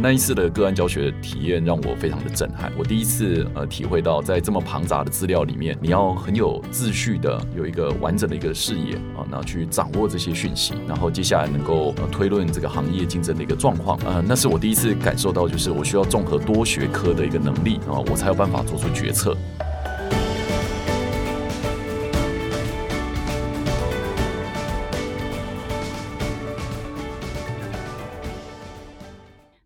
那一次的个案教学体验让我非常的震撼。我第一次呃体会到，在这么庞杂的资料里面，你要很有秩序的有一个完整的一个视野啊，然后去掌握这些讯息，然后接下来能够呃推论这个行业竞争的一个状况。呃，那是我第一次感受到，就是我需要综合多学科的一个能力啊，我才有办法做出决策。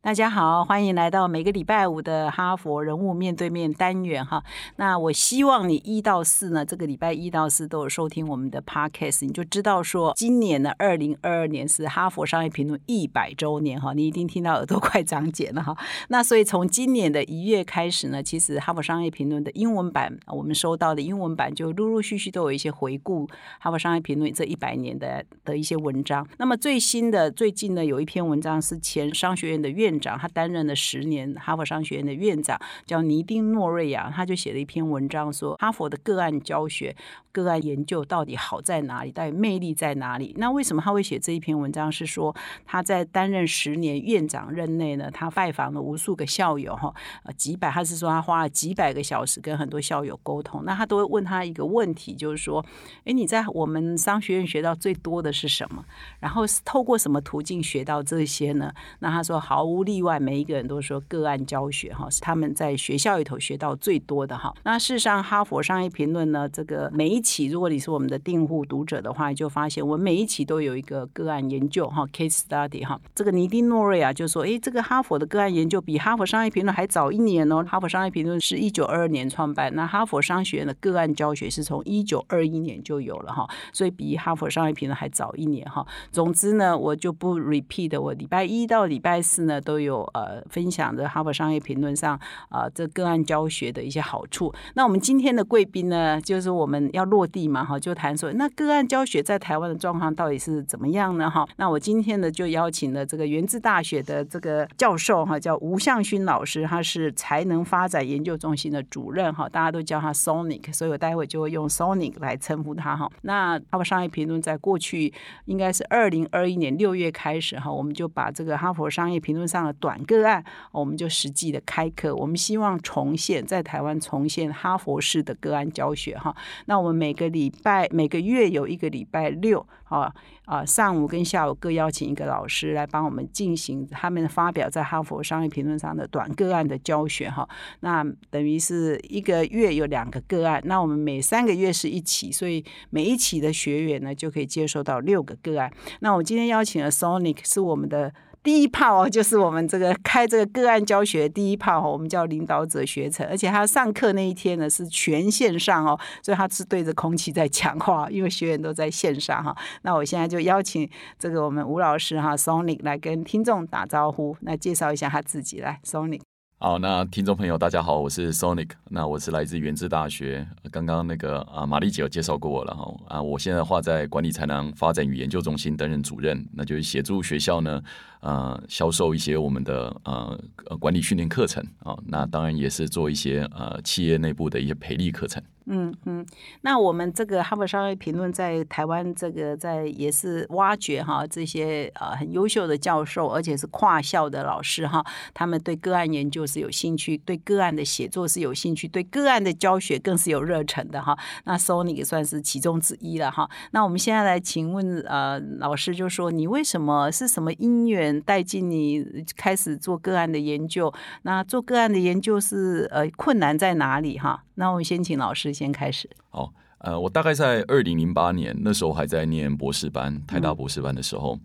大家好，欢迎来到每个礼拜五的哈佛人物面对面单元哈。那我希望你一到四呢，这个礼拜一到四都有收听我们的 podcast，你就知道说，今年呢，二零二二年是哈佛商业评论一百周年哈。你一定听到耳朵快长茧了哈。那所以从今年的一月开始呢，其实哈佛商业评论的英文版，我们收到的英文版就陆陆续续都有一些回顾哈佛商业评论这一百年的的一些文章。那么最新的最近呢，有一篇文章是前商学院的院。长他担任了十年哈佛商学院的院长，叫尼丁诺瑞亚，他就写了一篇文章，说哈佛的个案教学、个案研究到底好在哪里，到底魅力在哪里？那为什么他会写这一篇文章？是说他在担任十年院长任内呢，他拜访了无数个校友，哈，呃，几百，他是说他花了几百个小时跟很多校友沟通，那他都会问他一个问题，就是说，哎，你在我们商学院学到最多的是什么？然后是透过什么途径学到这些呢？那他说毫无。例外，每一个人都说个案教学哈是他们在学校里头学到最多的哈。那事实上，哈佛商业评论呢，这个每一期，如果你是我们的订户读者的话，就发现我们每一期都有一个个案研究哈，case study 哈。这个尼丁诺瑞啊就说，哎，这个哈佛的个案研究比哈佛商业评论还早一年哦。哈佛商业评论是一九二二年创办，那哈佛商学院的个案教学是从一九二一年就有了哈，所以比哈佛商业评论还早一年哈。总之呢，我就不 repeat，我礼拜一到礼拜四呢都。有呃分享的《哈佛商业评论》上啊，这个案教学的一些好处。那我们今天的贵宾呢，就是我们要落地嘛，哈，就谈说那个案教学在台湾的状况到底是怎么样呢？哈，那我今天呢就邀请了这个源自大学的这个教授哈，叫吴向勋老师，他是才能发展研究中心的主任哈，大家都叫他 Sonic，所以我待会就会用 Sonic 来称呼他哈。那《哈佛商业评论》在过去应该是二零二一年六月开始哈，我们就把这个《哈佛商业评论》上。短个案，我们就实际的开课。我们希望重现在台湾重现哈佛式的个案教学哈。那我们每个礼拜每个月有一个礼拜六啊啊上午跟下午各邀请一个老师来帮我们进行他们发表在哈佛商业评论上的短个案的教学哈。那等于是一个月有两个个案，那我们每三个月是一期，所以每一期的学员呢就可以接受到六个个案。那我今天邀请了 Sonic 是我们的。第一炮哦，就是我们这个开这个个案教学第一炮哈，我们叫领导者学程，而且他上课那一天呢是全线上哦，所以他是对着空气在讲话，因为学员都在线上哈。那我现在就邀请这个我们吴老师哈，Sonic 来跟听众打招呼，那介绍一下他自己来，Sonic。好，那听众朋友大家好，我是 Sonic，那我是来自原治大学，刚刚那个啊玛丽姐有介绍过我了哈啊，我现在话在管理才能发展与研究中心担任主任，那就是协助学校呢。呃，销售一些我们的呃管理训练课程啊，那当然也是做一些呃企业内部的一些培力课程。嗯嗯，那我们这个哈佛商业评论在台湾这个在也是挖掘哈这些呃很优秀的教授，而且是跨校的老师哈，他们对个案研究是有兴趣，对个案的写作是有兴趣，对个案的教学更是有热忱的哈。那 Sony 也算是其中之一了哈。那我们现在来请问呃老师，就说你为什么是什么因缘？带进你开始做个案的研究，那做个案的研究是呃困难在哪里哈？那我们先请老师先开始。好，呃，我大概在二零零八年那时候还在念博士班，台大博士班的时候，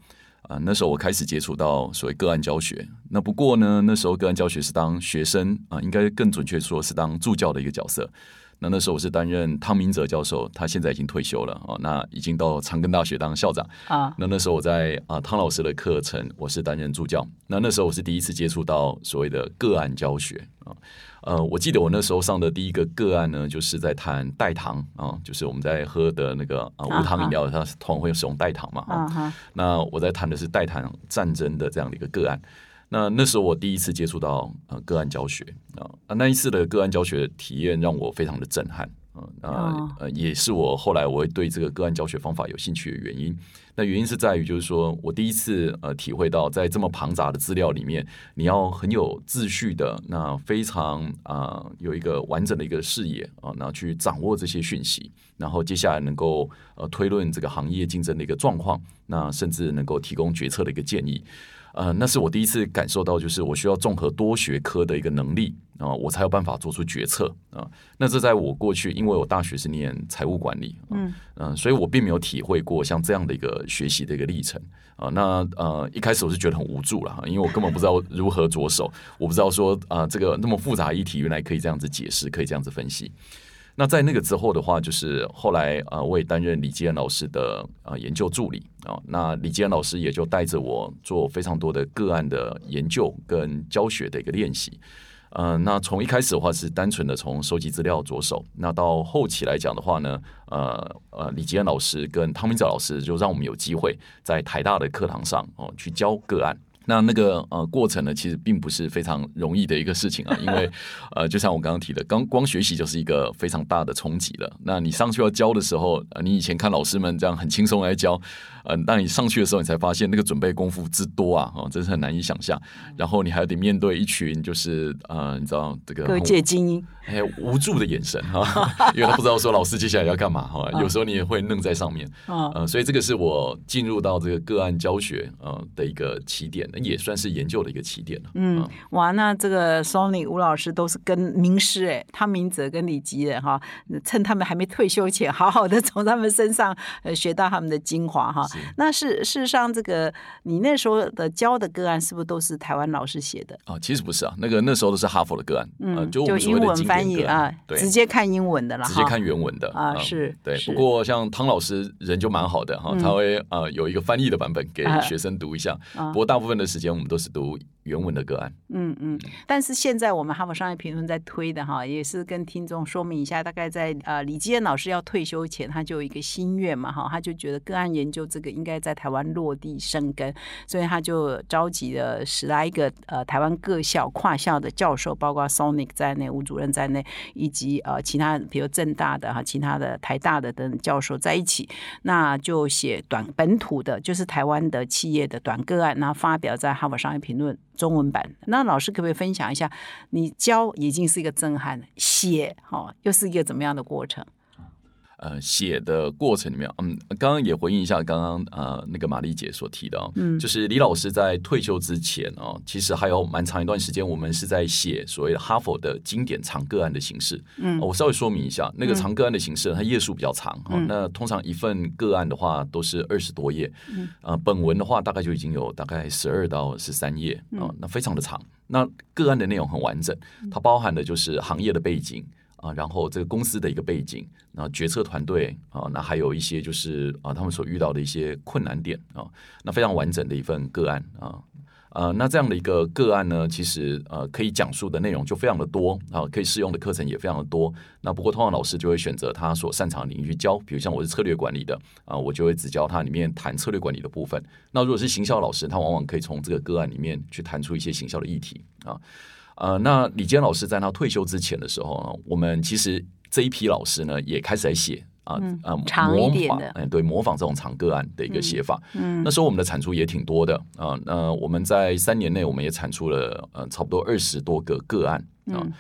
啊，那时候我开始接触到所谓个案教学。那不过呢，那时候个案教学是当学生啊，应该更准确说是当助教的一个角色。那那时候我是担任汤明哲教授，他现在已经退休了哦，那已经到长庚大学当校长啊。那那时候我在啊汤老师的课程，我是担任助教。那那时候我是第一次接触到所谓的个案教学啊。呃，我记得我那时候上的第一个个案呢，就是在谈代糖啊，就是我们在喝的那个啊无糖饮料，它通常会使用代糖嘛啊。那我在谈的是代糖战争的这样的一个个案。那那时候我第一次接触到呃个案教学啊，那一次的个案教学体验让我非常的震撼嗯呃呃，也是我后来我会对这个个案教学方法有兴趣的原因。那原因是在于，就是说我第一次呃体会到，在这么庞杂的资料里面，你要很有秩序的，那非常啊有一个完整的一个视野啊，然后去掌握这些讯息，然后接下来能够呃推论这个行业竞争的一个状况，那甚至能够提供决策的一个建议。呃，那是我第一次感受到，就是我需要综合多学科的一个能力啊，我才有办法做出决策啊。那这在我过去，因为我大学是念财务管理，嗯嗯，所以我并没有体会过像这样的一个学习的一个历程啊。那呃，一开始我是觉得很无助了，因为我根本不知道如何着手，我不知道说啊，这个那么复杂议题，原来可以这样子解释，可以这样子分析。那在那个之后的话，就是后来呃，我也担任李基恩老师的呃研究助理啊。那李基恩老师也就带着我做非常多的个案的研究跟教学的一个练习。嗯，那从一开始的话是单纯的从收集资料着手，那到后期来讲的话呢，呃呃，李吉恩老师跟汤明哲老师就让我们有机会在台大的课堂上哦去教个案。那那个呃过程呢，其实并不是非常容易的一个事情啊，因为 呃，就像我刚刚提的，刚光学习就是一个非常大的冲击了。那你上去要教的时候，呃，你以前看老师们这样很轻松来教，嗯，但你上去的时候，你才发现那个准备功夫之多啊，哦，真是很难以想象。然后你还得面对一群就是呃，你知道这个各界精英，还有无助的眼神哈，因为他不知道说老师接下来要干嘛哈，有时候你也会愣在上面嗯，呃，所以这个是我进入到这个个案教学呃的一个起点。也算是研究的一个起点了。嗯，哇，那这个 Sony 吴老师都是跟名师哎，汤明哲跟李吉人哈，趁他们还没退休前，好好的从他们身上呃学到他们的精华哈。那是事实上，这个你那时候的教的个案是不是都是台湾老师写的啊？其实不是啊，那个那时候都是哈佛的个案，嗯，就英文翻译啊，直接看英文的了，直接看原文的啊，是对。不过像汤老师人就蛮好的哈，他会呃有一个翻译的版本给学生读一下。不过大部分的。时间我们都是读原文的个案。嗯嗯，但是现在我们哈佛商业评论在推的哈，也是跟听众说明一下，大概在呃李基恩老师要退休前，他就有一个心愿嘛哈，他就觉得个案研究这个应该在台湾落地生根，所以他就召集了十来个呃台湾各校跨校的教授，包括 Sonic 在内，吴主任在内，以及呃其他比如正大的哈，其他的台大的等教授在一起，那就写短本土的，就是台湾的企业的短个案，然后发表。在《哈佛商业评论》中文版，那老师可不可以分享一下？你教已经是一个震撼，写哈又是一个怎么样的过程？呃，写的过程里面，嗯，刚刚也回应一下刚刚呃那个玛丽姐所提的，嗯，就是李老师在退休之前哦，其实还有蛮长一段时间，我们是在写所谓的哈佛的经典长个案的形式。嗯，我稍微说明一下，那个长个案的形式，它页数比较长哈。那通常一份个案的话都是二十多页，嗯，呃，本文的话大概就已经有大概十二到十三页啊，那非常的长。那个案的内容很完整，它包含的就是行业的背景。啊，然后这个公司的一个背景，那决策团队啊，那还有一些就是啊，他们所遇到的一些困难点啊，那非常完整的一份个案啊，呃，那这样的一个个案呢，其实呃可以讲述的内容就非常的多啊，可以适用的课程也非常的多。那不过通常老师就会选择他所擅长的领域去教，比如像我是策略管理的啊，我就会只教他里面谈策略管理的部分。那如果是行销老师，他往往可以从这个个案里面去谈出一些行销的议题啊。呃，那李坚老师在他退休之前的时候呢，我们其实这一批老师呢也开始在写啊啊模仿，嗯，对，模仿这种长个案的一个写法。嗯，那时候我们的产出也挺多的啊。那我们在三年内，我们也产出了呃差不多二十多个个案啊。嗯，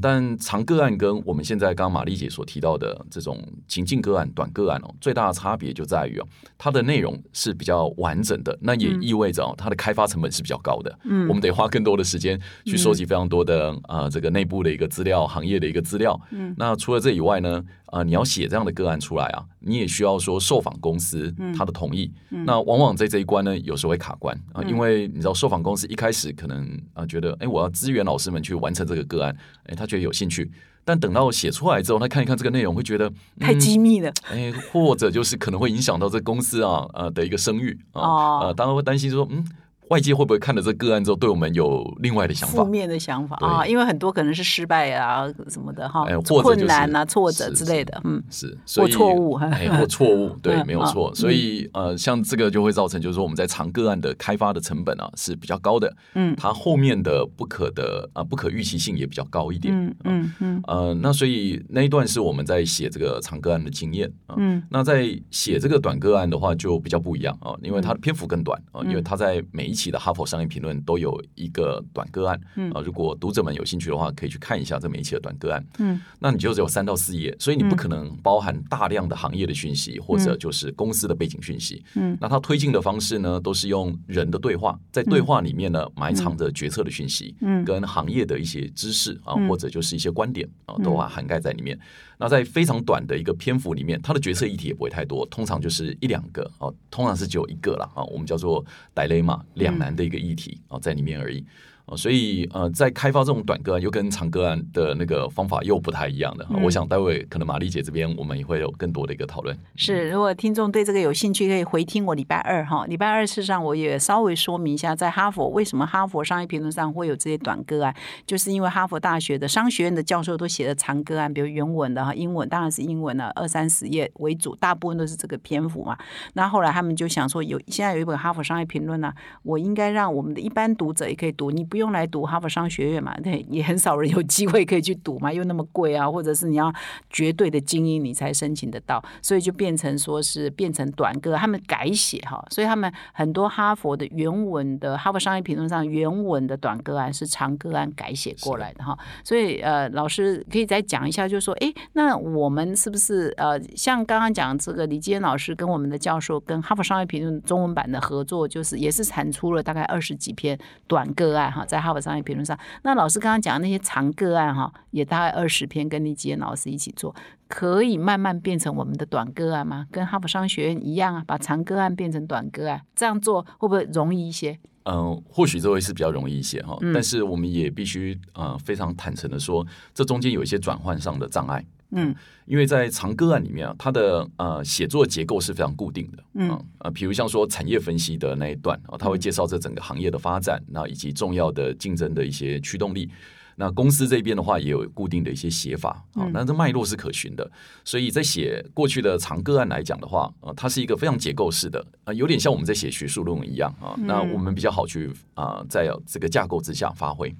但长个案跟我们现在刚刚玛丽姐所提到的这种情境个案、短个案哦，最大的差别就在于哦，它的内容是比较完整的，那也意味着哦，它的开发成本是比较高的。嗯，我们得花更多的时间去收集非常多的啊，这个内部的一个资料、行业的一个资料。嗯，那除了这以外呢？啊，你要写这样的个案出来啊，你也需要说受访公司他的同意。那往往在这一关呢，有时候会卡关啊，因为你知道受访公司一开始可能啊觉得，哎，我要支援老师们去完成这个个案，哎，他觉得有兴趣。但等到写出来之后，他看一看这个内容，会觉得太机密了，哎，或者就是可能会影响到这公司啊呃的一个声誉啊，呃，当然会担心说，嗯。外界会不会看了这个案之后，对我们有另外的想法？负面的想法啊，因为很多可能是失败啊什么的哈，困难啊、挫折之类的，嗯，是，或错误，哎，或错误，对，没有错。所以呃，像这个就会造成，就是说我们在长个案的开发的成本啊是比较高的，嗯，它后面的不可的啊不可预期性也比较高一点，嗯嗯嗯，呃，那所以那一段是我们在写这个长个案的经验啊，嗯，那在写这个短个案的话就比较不一样啊，因为它的篇幅更短啊，因为它在每一期的哈佛商业评论都有一个短个案，啊，如果读者们有兴趣的话，可以去看一下这每一期的短个案。嗯，那你就只有三到四页，所以你不可能包含大量的行业的讯息或者就是公司的背景讯息。嗯，那它推进的方式呢，都是用人的对话，在对话里面呢埋藏着决策的讯息，嗯，跟行业的一些知识啊，或者就是一些观点啊，都把涵盖在里面。那在非常短的一个篇幅里面，它的角色议题也不会太多，通常就是一两个哦，通常是只有一个了啊，我们叫做 dilemma 两难的一个议题啊，在里面而已。哦，所以呃，在开发这种短个案又跟长个案的那个方法又不太一样的。我想待会可能玛丽姐这边我们也会有更多的一个讨论。是，如果听众对这个有兴趣，可以回听我礼拜二哈。礼拜二事实上我也稍微说明一下，在哈佛为什么哈佛商业评论上会有这些短个案，就是因为哈佛大学的商学院的教授都写的长个案，比如原文的哈，英文当然是英文的二三十页为主，大部分都是这个篇幅嘛。那后来他们就想说，有现在有一本哈佛商业评论呢，我应该让我们的一般读者也可以读，你不用来读哈佛商学院嘛，对，也很少人有机会可以去读嘛，又那么贵啊，或者是你要绝对的精英你才申请得到，所以就变成说是变成短歌，他们改写哈，所以他们很多哈佛的原文的哈佛商业评论上原文的短歌案是长歌案改写过来的哈，所以呃，老师可以再讲一下，就是说，哎，那我们是不是呃，像刚刚讲这个李基恩老师跟我们的教授跟哈佛商业评论中文版的合作，就是也是产出了大概二十几篇短个案哈，在哈佛。商业评论上，那老师刚刚讲的那些长个案哈，也大概二十篇，跟李吉恩老师一起做，可以慢慢变成我们的短个案吗？跟哈佛商学院一样啊，把长个案变成短个案，这样做会不会容易一些？嗯，或许这会是比较容易一些哈，但是我们也必须呃非常坦诚的说，这中间有一些转换上的障碍。嗯，因为在长个案里面啊，它的呃写作结构是非常固定的。嗯啊，比如像说产业分析的那一段啊，它会介绍这整个行业的发展，那以及重要的竞争的一些驱动力。那公司这边的话，也有固定的一些写法啊，那这脉络是可循的。所以在写过去的长个案来讲的话，啊，它是一个非常结构式的啊，有点像我们在写学术论文一样啊。那我们比较好去啊，在这个架构之下发挥。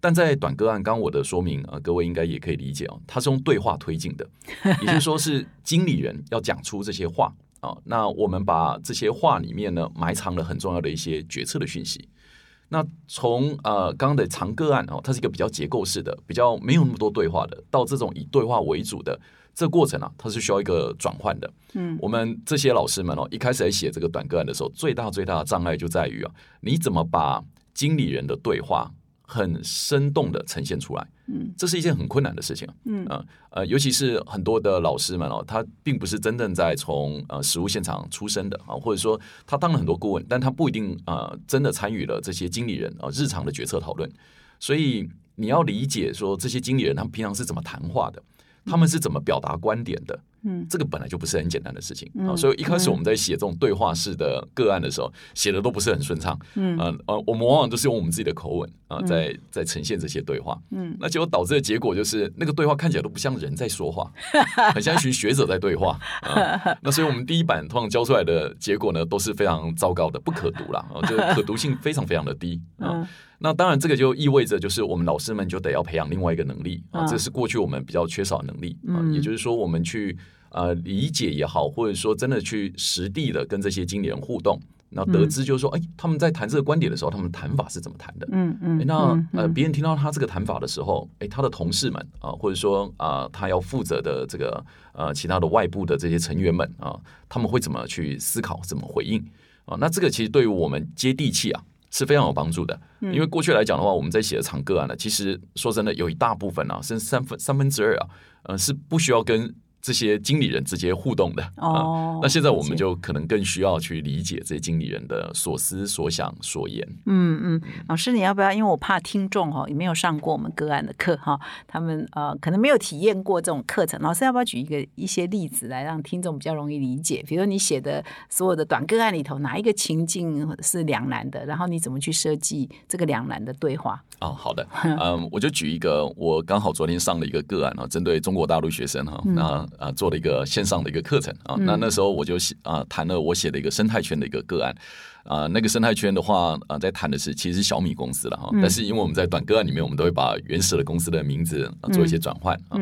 但在短个案，刚我的说明啊，各位应该也可以理解哦，它是用对话推进的，也就是说是经理人要讲出这些话啊，那我们把这些话里面呢埋藏了很重要的一些决策的讯息。那从呃刚刚的长个案哦，它是一个比较结构式的，比较没有那么多对话的，到这种以对话为主的这个过程啊，它是需要一个转换的。嗯，我们这些老师们哦，一开始在写这个短个案的时候，最大最大的障碍就在于啊，你怎么把经理人的对话。很生动的呈现出来，嗯，这是一件很困难的事情，嗯啊呃，尤其是很多的老师们哦，他并不是真正在从呃实物现场出身的啊，或者说他当了很多顾问，但他不一定啊真的参与了这些经理人啊日常的决策讨论，所以你要理解说这些经理人他们平常是怎么谈话的。他们是怎么表达观点的？嗯，这个本来就不是很简单的事情啊。所以一开始我们在写这种对话式的个案的时候，写的都不是很顺畅。嗯，呃，我们往往都是用我们自己的口吻啊，在在呈现这些对话。嗯，那结果导致的结果就是，那个对话看起来都不像人在说话，很像一群学者在对话。那所以我们第一版通常教出来的结果呢，都是非常糟糕的，不可读了啊，就可读性非常非常的低 啊。那当然，这个就意味着，就是我们老师们就得要培养另外一个能力啊，这是过去我们比较缺少能力啊。也就是说，我们去呃理解也好，或者说真的去实地的跟这些经理人互动，那得知就是说，哎，他们在谈这个观点的时候，他们谈法是怎么谈的？嗯嗯。那呃，别人听到他这个谈法的时候，哎，他的同事们啊，或者说啊，他要负责的这个呃其他的外部的这些成员们啊，他们会怎么去思考，怎么回应啊？那这个其实对于我们接地气啊。是非常有帮助的，因为过去来讲的话，我们在写的长个案呢，其实说真的，有一大部分啊，甚至三分三分之二啊，呃，是不需要跟这些经理人直接互动的啊。哦，那现在我们就可能更需要去理解这些经理人的所思所想所言。嗯嗯，老师你要不要？因为我怕听众哈也没有上过我们个案的课哈，他们呃可能没有体验过这种课程。老师要不要举一个一些例子来让听众比较容易理解？比如说你写的所有的短个案里头，哪一个情境是两难的？然后你怎么去设计这个两难的对话？哦，好的，嗯，我就举一个，我刚好昨天上了一个个案啊，针对中国大陆学生哈，那啊做了一个线上的一个课程啊，那那时候我就写啊谈了我写的一个生态圈的一个个案。啊、那个生态圈的话，啊、在谈的是其实是小米公司了哈，但是因为我们在短个案里面，我们都会把原始的公司的名字、啊、做一些转换啊，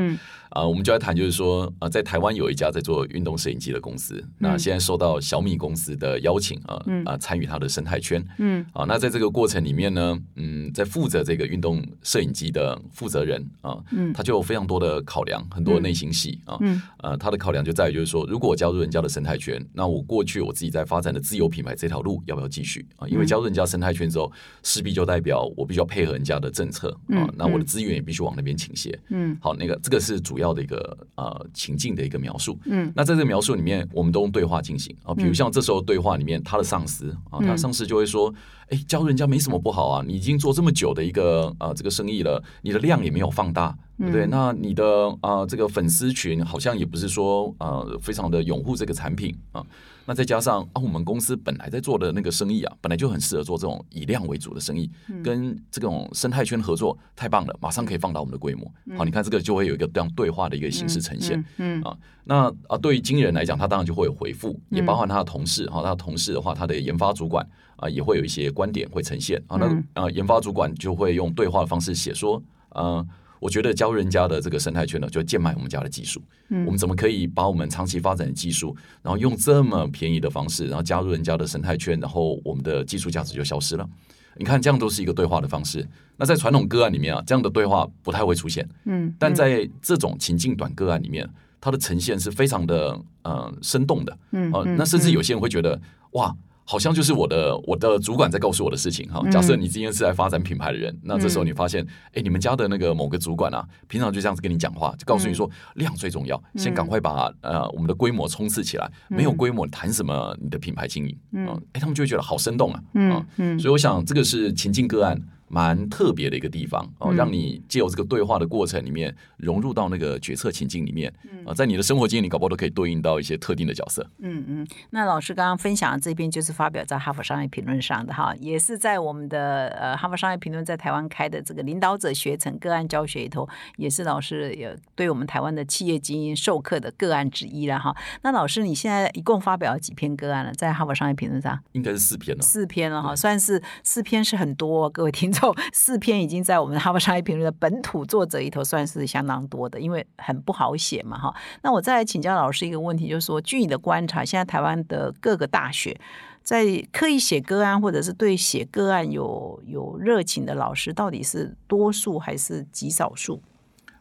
嗯啊，我们就在谈，就是说，啊，在台湾有一家在做运动摄影机的公司，那现在受到小米公司的邀请啊，啊，参与它的生态圈，嗯，啊，那在这个过程里面呢，嗯，在负责这个运动摄影机的负责人啊，嗯他就有非常多的考量，很多内心戏啊，嗯，呃，他的考量就在于就是说，如果我加入人家的生态圈，那我过去我自己在发展的自有品牌这条路要不要继续？啊？因为加入人家生态圈之后，势必就代表我必须要配合人家的政策啊嗯，那我的资源也必须往那边倾斜，嗯。好，那个这个是主要的一个呃情境的一个描述。嗯那在这个描述里面，我们都用对话进行啊，比如像这时候对话里面，他的上司啊，他上司就会说：“哎，教人家没什么不好啊，你已经做这么久的一个呃这个生意了，你的量也没有放大，对不对？那你的啊、呃这个粉丝群好像也不是说呃非常的拥护这个产品啊。那再加上啊，我们公司本来在做的那个生意啊，本来就很适合做这种以量为主的生意，跟这种生态圈合作太棒了，马上可以放大我们的规模。好，你看这个就会有一个这样对话的一个形式呈现。嗯啊，那啊，对于经纪人来讲，他当然就会有回复，也包含他的同事哈、他的同事的话，他的研发主管啊，也会有一些观点会呈现啊。那啊，研发主管就会用对话的方式写说，呃，我觉得教人家的这个生态圈呢，就贱卖我们家的技术。嗯我们怎么可以把我们长期发展的技术，然后用这么便宜的方式，然后加入人家的生态圈，然后我们的技术价值就消失了？你看，这样都是一个对话的方式。那在传统个案里面啊，这样的对话不太会出现。嗯，但在这种情境短个案里面，它的呈现是非常的呃生动的，嗯呃，那甚至有些人会觉得哇。好像就是我的我的主管在告诉我的事情哈。假设你今天是来发展品牌的人，那这时候你发现，哎，你们家的那个某个主管啊，平常就这样子跟你讲话，就告诉你说量最重要，先赶快把呃我们的规模冲刺起来。没有规模，谈什么你的品牌经营？嗯，哎，他们就会觉得好生动啊，嗯嗯所以我想这个是情境个案蛮特别的一个地方哦，让你借由这个对话的过程里面融入到那个决策情境里面啊，在你的生活经验里，搞不好都可以对应到一些特定的角色。嗯嗯，那老师刚刚分享的这篇就是发表在《哈佛商业评论》上的哈，也是在我们的呃《哈佛商业评论》在台湾开的这个领导者学程个案教学里头，也是老师也对我们台湾的企业精英授课的个案之一了哈。那老师你现在一共发表了几篇个案了？在《哈佛商业评论》上应该是四篇了。四篇了哈，算是四篇是很多、哦，各位听众，四篇已经在我们《哈佛商业评论》的本土作者里头算是相当多的，因为很不好写嘛哈。那我再来请教老师一个问题，就是说，据你的观察，现在台湾的各个大学在刻意写个案，或者是对写个案有有热情的老师，到底是多数还是极少数？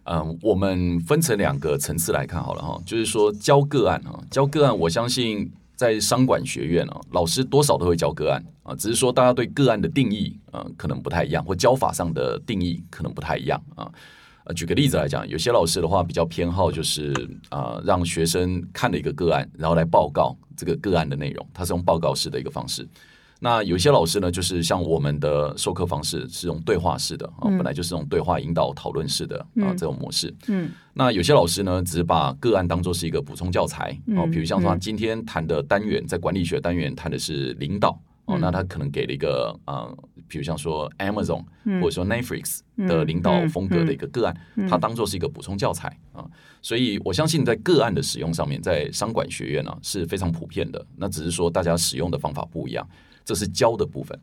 嗯，我们分成两个层次来看好了哈，就是说教个案啊，教个案，我相信在商管学院啊，老师多少都会教个案啊，只是说大家对个案的定义啊可能不太一样，或教法上的定义可能不太一样啊。呃，举个例子来讲，有些老师的话比较偏好就是啊、让学生看了一个个案，然后来报告这个个案的内容，他是用报告式的一个方式。那有些老师呢，就是像我们的授课方式是用对话式的啊，本来就是用对话引导讨论式的啊这种模式。嗯。那有些老师呢，只把个案当做是一个补充教材哦，嗯。比如像说他今天谈的单元，在管理学单元谈的是领导哦，那他可能给了一个啊，比如像说 Amazon 或者说 Netflix 的领导风格的一个个案，它当做是一个补充教材啊，所以我相信在个案的使用上面，在商管学院呢、是非常普遍的，那只是说大家使用的方法不一样，这是教的部分。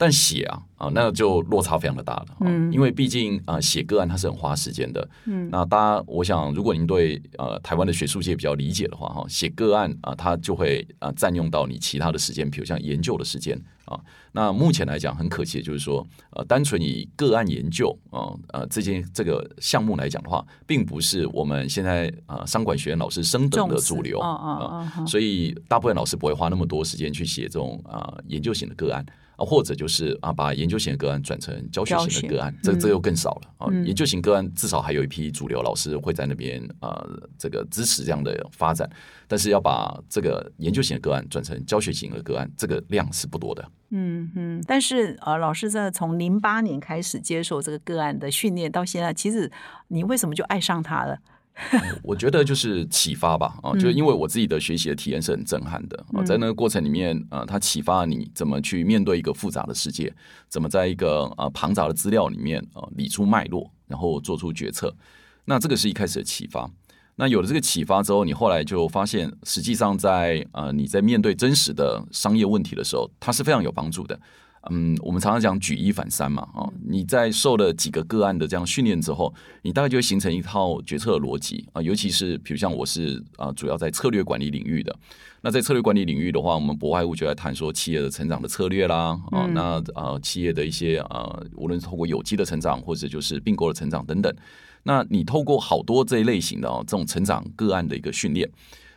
但写啊啊，那就落差非常的大了、嗯，因为毕竟啊写个案它是很花时间的。嗯，那大家我想，如果您对呃台湾的学术界比较理解的话，哈，写个案啊，它就会啊占用到你其他的时间，比如像研究的时间啊。那目前来讲，很可惜的就是说，呃，单纯以个案研究啊呃这件这个项目来讲的话，并不是我们现在啊商管学院老师升等的主流啊所以大部分老师不会花那么多时间去写这种啊、研究型的个案啊，或者就是啊，把研究型的个案转成教学型的个案，这这又更少了啊。嗯研究型个案至少还有一批主流老师会在那边呃，这个支持这样的发展，但是要把这个研究型的个案转成教学型的个案，这个量是不多的。嗯嗯，但是呃，老师在从零八年开始接受这个个案的训练到现在，其实你为什么就爱上他了？我觉得就是启发吧，啊，就是因为我自己的学习的体验是很震撼的啊，在那个过程里面，呃，它启发你怎么去面对一个复杂的世界，怎么在一个呃庞杂的资料里面呃理出脉络，然后做出决策。那这个是一开始的启发。那有了这个启发之后，你后来就发现，实际上在呃你在面对真实的商业问题的时候，它是非常有帮助的。嗯，我们常常讲举一反三嘛，啊，你在受了几个个案的这样训练之后，你大概就会形成一套决策的逻辑啊，尤其是比如像我是啊，主要在策略管理领域的。那在策略管理领域的话，我们不外乎就在谈说企业的成长的策略啦，啊，那啊企业的一些呃，无论是透过有机的成长，或者就是并购的成长等等，那你透过好多这一类型的哦，这种成长个案的一个训练。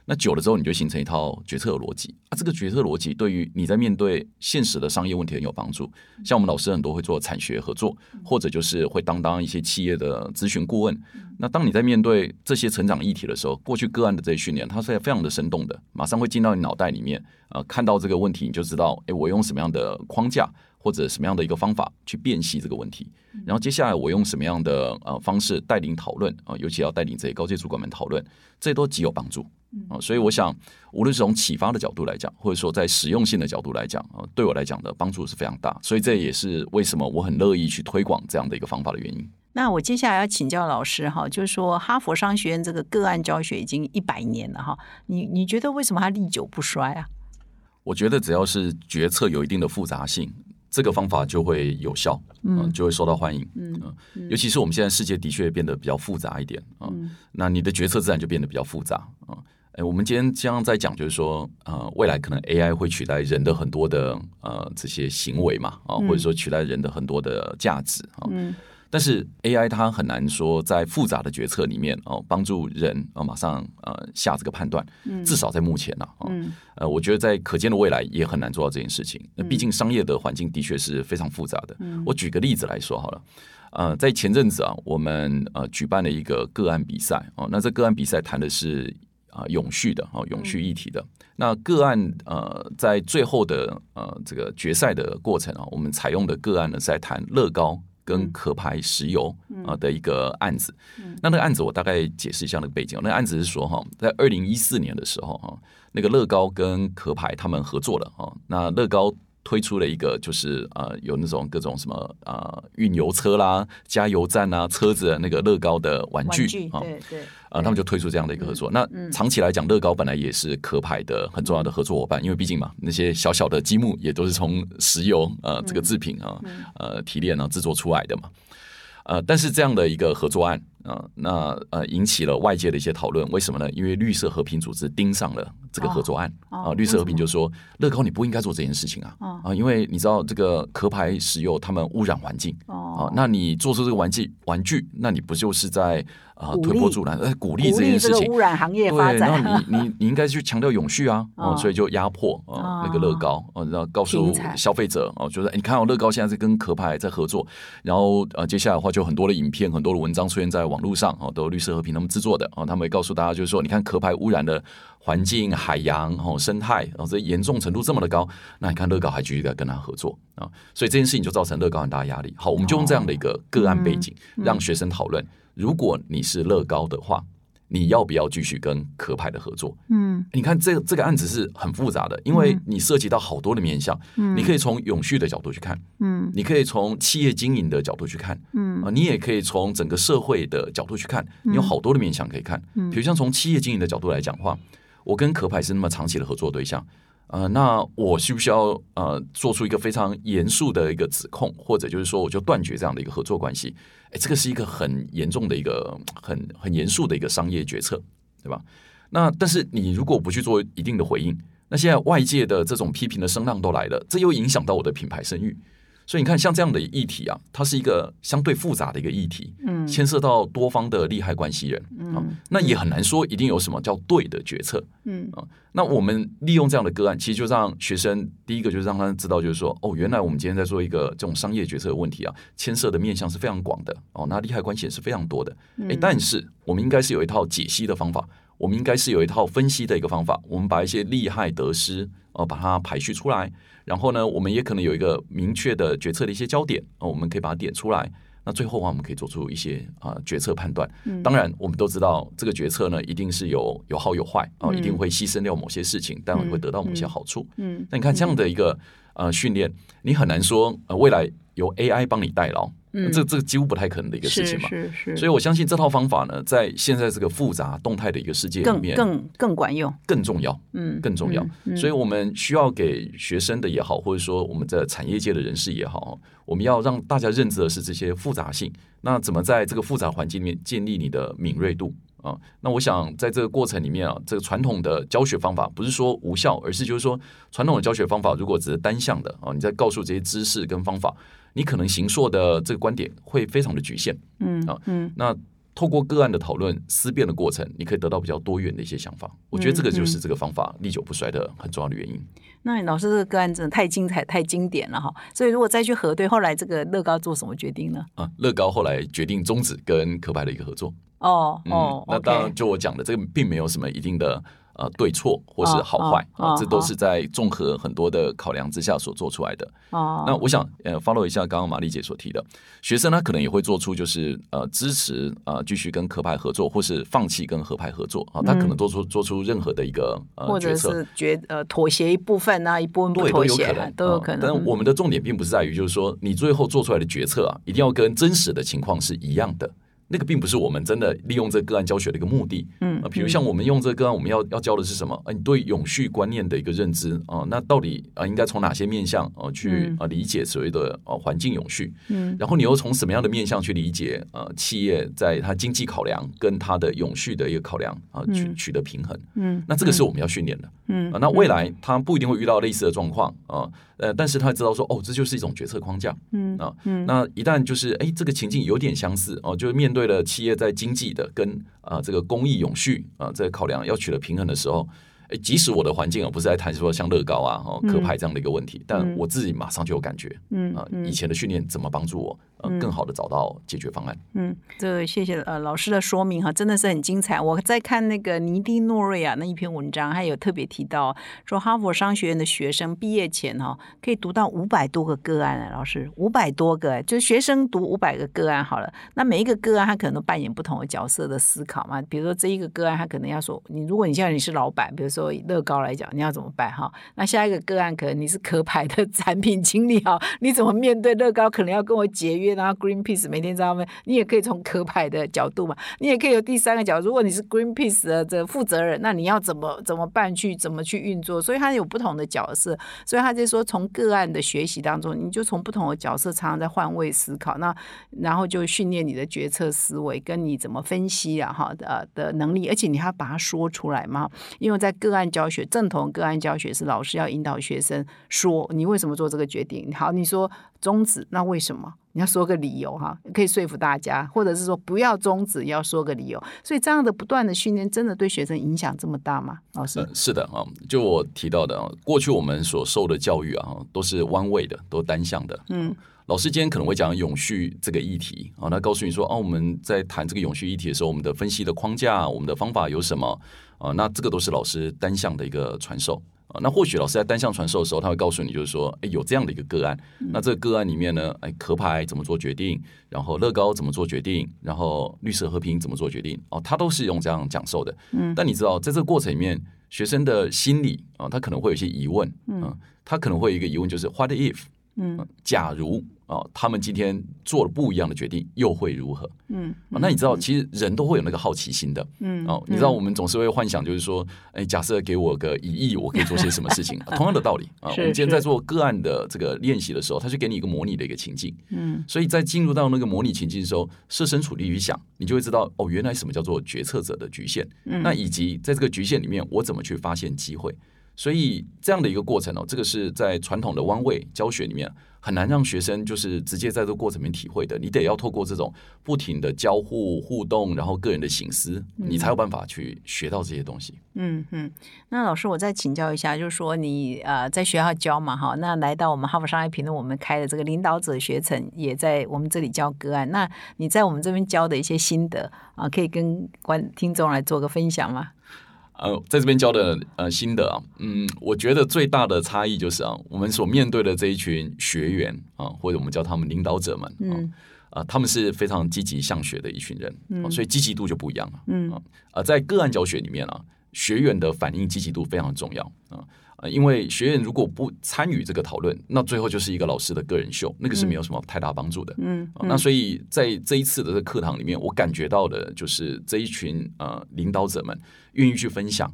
那久了之后，你就形成一套决策逻辑啊。这个决策逻辑对于你在面对现实的商业问题很有帮助。像我们老师很多会做产学合作，或者就是会当当一些企业的咨询顾问。那当你在面对这些成长议题的时候，过去个案的这些训练，它是非常的生动的，马上会进到你脑袋里面。呃，看到这个问题，你就知道，诶，我用什么样的框架或者什么样的一个方法去辨析这个问题。然后接下来我用什么样的呃方式带领讨论啊、尤其要带领这些高阶主管们讨论，这都极有帮助啊、所以我想，无论是从启发的角度来讲，或者说在实用性的角度来讲啊、对我来讲的帮助是非常大。所以这也是为什么我很乐意去推广这样的一个方法的原因。那我接下来要请教老师哈，就是说哈佛商学院这个个案教学已经一百年了哈，你你觉得为什么它历久不衰啊？我觉得只要是决策有一定的复杂性，这个方法就会有效，嗯、就会受到欢迎，嗯、尤其是我们现在世界的确变得比较复杂一点啊、那你的决策自然就变得比较复杂啊。哎，我们今天将在讲，就是说，呃，未来可能 AI 会取代人的很多的呃这些行为嘛，啊，或者说取代人的很多的价值啊。但是 AI 它很难说在复杂的决策里面哦，帮助人啊马上呃下这个判断，至少在目前呢、啊，呃，我觉得在可见的未来也很难做到这件事情。那毕竟商业的环境的确是非常复杂的。我举个例子来说好了。呃，在前阵子啊，我们呃举办了一个个案比赛哦，那这个案比赛谈的是啊、永续的哦，永续议题的。那个案呃，在最后的呃这个决赛的过程啊，我们采用的个案呢是在谈乐高跟壳牌石油啊的一个案子。那那个案子我大概解释一下那个背景。那个案子是说哈，在二零一四年的时候哈，那个乐高跟壳牌他们合作了哈，那乐高。推出了一个，就是呃，有那种各种什么呃运油车啦、加油站啊、车子的那个乐高的玩具啊，对对，呃，他们就推出这样的一个合作。那长期来讲，乐高本来也是壳牌的很重要的合作伙伴，因为毕竟嘛，那些小小的积木也都是从石油呃这个制品啊呃提炼啊制作出来的嘛。呃，但是这样的一个合作案啊、那呃引起了外界的一些讨论，为什么呢？因为绿色和平组织盯上了这个合作案啊、哦绿色和平就说，乐高你不应该做这件事情啊啊、哦因为你知道这个壳牌石油他们污染环境哦啊、那你做出这个玩具玩具，那你不就是在呃鼓励推波助澜，呃鼓励这件事情励这个污？染行业发对，然，后你你你应该去强调永续啊，哦，哦。所以就压迫呃哦。那个乐高，哦，然后告诉消费者哦，就是你看到乐高现在是跟壳牌在合作，然后呃接下来的话就很多的影片、很多的文章出现在网络上哦，都有绿色和平他们制作的哦，他们会告诉大家就是说，你看壳牌污染的环境、海洋哦、生态然哦，这严重程度这么的高，那你看乐高还继续在跟他合作啊，所以这件事情就造成乐高很大的压力。好，我们就用这样的一个个案背景，让学生讨论，如果你是乐高的话。你要不要继续跟壳牌的合作？嗯你看这这个案子是很复杂的，因为你涉及到好多的面向，嗯你可以从永续的角度去看，嗯你可以从企业经营的角度去看，嗯啊，你也可以从整个社会的角度去看，你有好多的面向可以看。嗯比如像从企业经营的角度来讲的话，我跟壳牌是那么长期的合作对象。呃，那我需不需要呃做出一个非常严肃的一个指控，或者就是说我就断绝这样的一个合作关系？哎，这个是一个很严重的一个很很严肃的一个商业决策，对吧？那但是你如果不去做一定的回应，那现在外界的这种批评的声浪都来了，这又影响到我的品牌声誉。所以你看，像这样的议题啊，它是一个相对复杂的一个议题，嗯牵涉到多方的利害关系人，嗯那也很难说一定有什么叫对的决策。嗯啊，那我们利用这样的个案，其实就让学生第一个就是让他知道，就是说，哦，原来我们今天在做一个这种商业决策的问题啊，牵涉的面向是非常广的哦，那利害关系也是非常多的。诶，但是我们应该是有一套解析的方法，我们应该是有一套分析的一个方法，我们把一些利害得失呃把它排序出来，然后呢，我们也可能有一个明确的决策的一些焦点哦，我们可以把它点出来。那最后的话，我们可以做出一些啊、决策判断。当然，我们都知道这个决策呢，一定是有有好有坏啊、一定会牺牲掉某些事情，但会得到某些好处。嗯那你看这样的一个呃训练，你很难说呃未来由 AI 帮你代劳，嗯这这几乎不太可能的一个事情嘛。是是，所以我相信这套方法呢，在现在这个复杂动态的一个世界里面，更更更管用。更重要，嗯，更重要。嗯所以我们需要给学生的也好，或者说我们的产业界的人士也好，我们要让大家认知的是这些复杂性。那怎么在这个复杂环境里面建立你的敏锐度啊？那我想在这个过程里面啊，这个传统的教学方法不是说无效，而是就是说传统的教学方法如果只是单向的啊，你在告诉这些知识跟方法，你可能行硕的这个观点会非常的局限。嗯啊嗯那透过个案的讨论、思辨的过程，你可以得到比较多元的一些想法。我觉得这个就是这个方法历久不衰的很重要的原因。那老师这个个案真的太精彩、太经典了哈。所以如果再去核对，后来这个乐高做什么决定呢？啊，乐高后来决定终止跟科派的一个合作。哦嗯，哦，那当然就我讲的，这个并没有什么一定的呃对错或是好坏啊，这都是在综合很多的考量之下所做出来的。哦，那我想呃 follow 一下刚刚玛丽姐所提的，学生他可能也会做出就是呃支持呃继续跟壳牌合作，或是放弃跟合派合作啊，他可能做出做出任何的一个呃嗯或者决策。是决呃妥协一部分啊，一部分妥协啊有可能，啊都有可能。但我们的重点并不是在于，就是说你最后做出来的决策啊，一定要跟真实的情况是一样的。那个并不是我们真的利用这个个案教学的一个目的。嗯啊，比如像我们用这个个案，我们要要教的是什么？啊，你对永续观念的一个认知啊，那到底啊应该从哪些面向啊去嗯啊理解所谓的啊环境永续？嗯然后你又从什么样的面向去理解呃企业在它经济考量跟它的永续的一个考量啊取嗯取得平衡？嗯那这个是我们要训练的。嗯啊，那未来它不一定会遇到类似的状况啊，呃，但是他知道说，哦，这就是一种决策框架嗯啊。嗯那一旦就是哎，这个情境有点相似哦，就是面对了企业在经济的跟啊这个公益永续啊这个考量要取得平衡的时候，哎，即使我的环境啊不是在谈说像乐高啊、哦可派这样的一个问题，但我自己马上就有感觉啊，嗯啊以前的训练怎么帮助我呃更好的找到解决方案？嗯，这谢谢呃老师的说明哈，真的是很精彩。我在看那个尼迪诺瑞啊那一篇文章，还有特别提到说，哈佛商学院的学生毕业前哈可以读到五百多个个案啊，老师五百多个哎，就是学生读五百个个案好了，那每一个个案他可能都扮演不同的角色的思考嘛。比如说这一个个案，他可能要说，你如果你现在你是老板，比如说以乐高来讲，你要怎么办哈？那下一个个案可能你是壳牌的产品经理哈，你怎么面对乐高可能要跟我节约，然后 Greenpeace 每天在他们，你也可以从壳牌的角度嘛，你也可以有第三个角度。如果你是 Greenpeace 的这负责人，那你要怎么怎么办去怎么去运作？所以他有不同的角色，所以他就说从个案的学习当中，你就从不同的角色常常在换位思考，那然后就训练你的决策思维，跟你怎么分析啊哈的的能力，而且你还要把它说出来嘛。因为在个案教学，正统个案教学是老师要引导学生说你为什么做这个决定。好，你说终止，那为什么？你要说个理由哈，可以说服大家，或者是说不要终止，要说个理由。所以这样的不断的训练，真的对学生影响这么大吗？老师呃，，是的啊，就我提到的啊，过去我们所受的教育啊，都是弯位的，都单向的。嗯，老师今天可能会讲永续这个议题啊，那告诉你说，哦、我们在谈这个永续议题的时候，我们的分析的框架、我们的方法有什么啊？那这个都是老师单向的一个传授。啊，那或许老师在单向传授的时候，他会告诉你，就是说，哎，有这样的一个个案，那这个个案里面呢，哎，壳牌怎么做决定，然后乐高怎么做决定，然后绿色和平怎么做决定，哦，他都是用这样讲授的。嗯，但你知道，在这个过程里面，学生的心理啊，他可能会有一些疑问，嗯，他可能会有一个疑问，就是 what if，嗯，假如啊，他们今天做了不一样的决定，又会如何？嗯啊，那你知道，其实人都会有那个好奇心的。嗯哦，你知道，我们总是会幻想，就是说，哎，假设给我个一亿，我可以做些什么事情？啊同样的道理啊，我们今天在做个案的这个练习的时候，他就给你一个模拟的一个情境。嗯所以在进入到那个模拟情境的时候，设身处地去想，你就会知道，哦，原来什么叫做决策者的局限。嗯那以及在这个局限里面，我怎么去发现机会？所以这样的一个过程哦，这个是在传统的弯位教学里面很难让学生就是直接在这个过程里面体会的。你得要透过这种不停的交互互动，然后个人的醒思，你才有办法去学到这些东西。嗯嗯，那老师，我再请教一下，就是说你呃在学校教嘛，哈，那来到我们哈佛商业评论，我们开的这个领导者学程，也在我们这里教个案。那你在我们这边教的一些心得啊，可以跟观听众来做个分享吗？呃，在这边教的呃心得啊，嗯，我觉得最大的差异就是啊，我们所面对的这一群学员啊，或者我们叫他们领导者们啊，啊，他们是非常积极向学的一群人，嗯，所以积极度就不一样了，嗯啊，在个案教学里面啊，学员的反应积极度非常重要啊。啊，因为学院如果不参与这个讨论，那最后就是一个老师的个人秀，那个是没有什么太大帮助的。嗯，那所以在这一次的这课堂里面，我感觉到的就是这一群呃领导者们愿意去分享。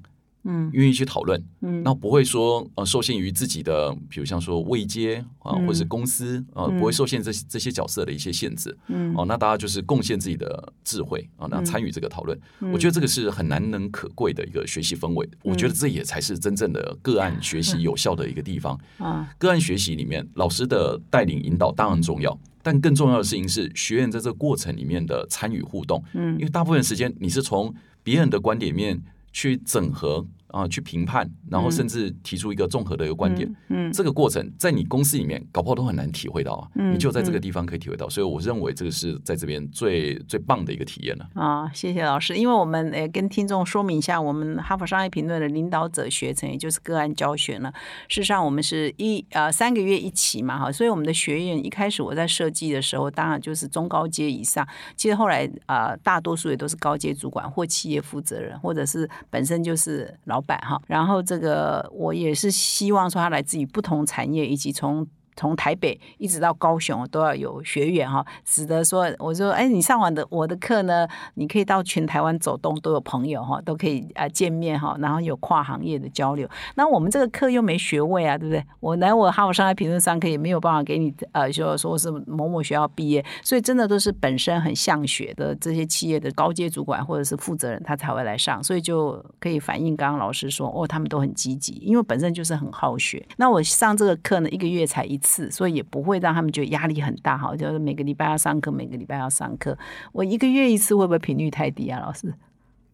嗯，愿意去讨论，嗯，那不会说呃受限于自己的，比如像说位阶啊，或者是公司啊，不会受限这这些角色的一些限制，嗯，哦，那大家就是贡献自己的智慧啊，那参与这个讨论，我觉得这个是很难能可贵的一个学习氛围，我觉得这也才是真正的个案学习有效的一个地方。啊。个案学习里面，老师的带领引导当然重要，但更重要的事情是学员在这个过程里面的参与互动，嗯，因为大部分时间你是从别人的观点面去整合。啊，去评判，然后甚至提出一个综合的一个观点。嗯，这个过程在你公司里面搞不好都很难体会到啊。嗯，你就在这个地方可以体会到，所以我认为这个是在这边最最棒的一个体验了。啊，谢谢老师，因为我们呃跟听众说明一下，我们哈佛商业评论的领导者学程，也就是个案教学呢。事实上，我们是一呃三个月一期嘛，哈，所以我们的学员一开始我在设计的时候，当然就是中高阶以上。其实后来啊，大多数也都是高阶主管或企业负责人，或者是本身就是老。老板哈，然后这个我也是希望说他来自于不同产业，以及从。从台北一直到高雄都要有学员哈，使得说我说哎，你上完的我的课呢，你可以到全台湾走动，都有朋友哈，都可以啊见面哈，然后有跨行业的交流。那我们这个课又没学位啊，对不对？我来我哈佛商业评论上课也没有办法给你呃，就说是某某学校毕业，所以真的都是本身很向学的这些企业的高阶主管或者是负责人，他才会来上，所以就可以反映刚刚老师说哦，他们都很积极，因为本身就是很好学。那我上这个课呢，一个月才一次。次，所以也不会让他们觉得压力很大哈，就是每个礼拜要上课，每个礼拜要上课。我一个月一次会不会频率太低啊，老师？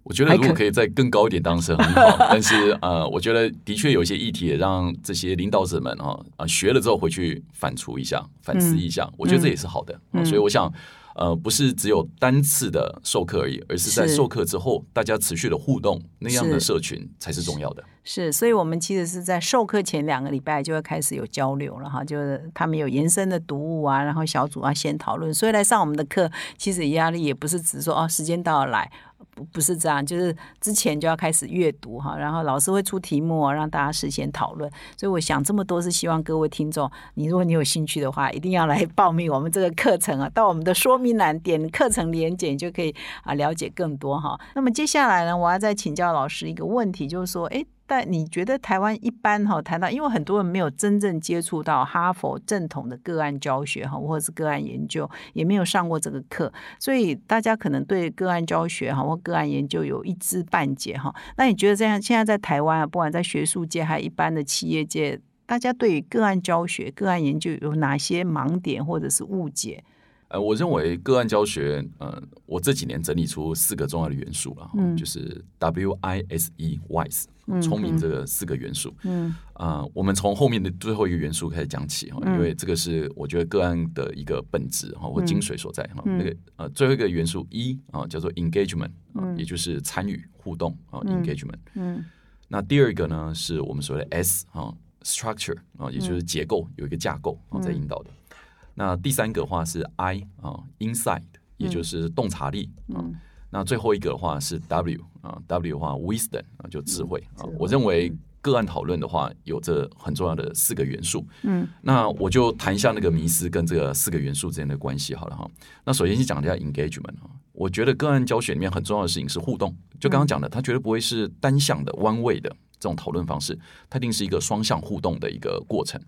我觉得如果可以再更高一点，当然是很好。但是呃，我觉得的确有一些议题，也让这些领导者们哈啊学了之后回去反刍一下、反思一下，我觉得这也是好的。所以我想。呃，不是只有单次的授课而已，而是在授课之后，大家持续的互动，那样的社群才是重要的。是，所以我们其实是在授课前两个礼拜就会开始有交流了哈，就是他们有延伸的读物啊，然后小组啊先讨论，所以来上我们的课，其实压力也不是只说哦，时间到了来。不不是这样，就是之前就要开始阅读哈，然后老师会出题目让大家事先讨论。所以我想这么多是希望各位听众，你如果你有兴趣的话，一定要来报名我们这个课程啊，到我们的说明栏点课程连结，就可以啊了解更多哈。那么接下来呢，我要再请教老师一个问题，就是说，哎。但你觉得台湾一般哈谈到，因为很多人没有真正接触到哈佛正统的个案教学哈，或者是个案研究，也没有上过这个课，所以大家可能对个案教学哈或个案研究有一知半解哈。那你觉得这样，现在在台湾啊，不管在学术界还一般的企业界，大家对个案教学、个案研究有哪些盲点或者是误解？呃，我认为个案教学，呃，我这几年整理出四个重要的元素了，嗯，就是 W I S E wise，聪明这个四个元素，嗯，啊，我们从后面的最后一个元素开始讲起哈，因为这个是我觉得个案的一个本质哈或精髓所在哈，那个呃最后一个元素一啊叫做 engagement，啊，也就是参与互动啊 engagement，嗯，那第二个呢是我们所谓的 S 啊 structure 啊，也就是结构有一个架构啊在引导的。那第三个话是 I 啊，insight，也就是洞察力啊。那最后一个的话是 W 啊，W 的话 wisdom 啊，就智慧啊。我认为个案讨论的话，有着很重要的四个元素。嗯，那我就谈一下那个迷思跟这个四个元素之间的关系好了哈。那首先先讲一下 engagement 啊，我觉得个案教学里面很重要的事情是互动。就刚刚讲的，它绝对不会是单向的弯位的这种讨论方式，它一定是一个双向互动的一个过程。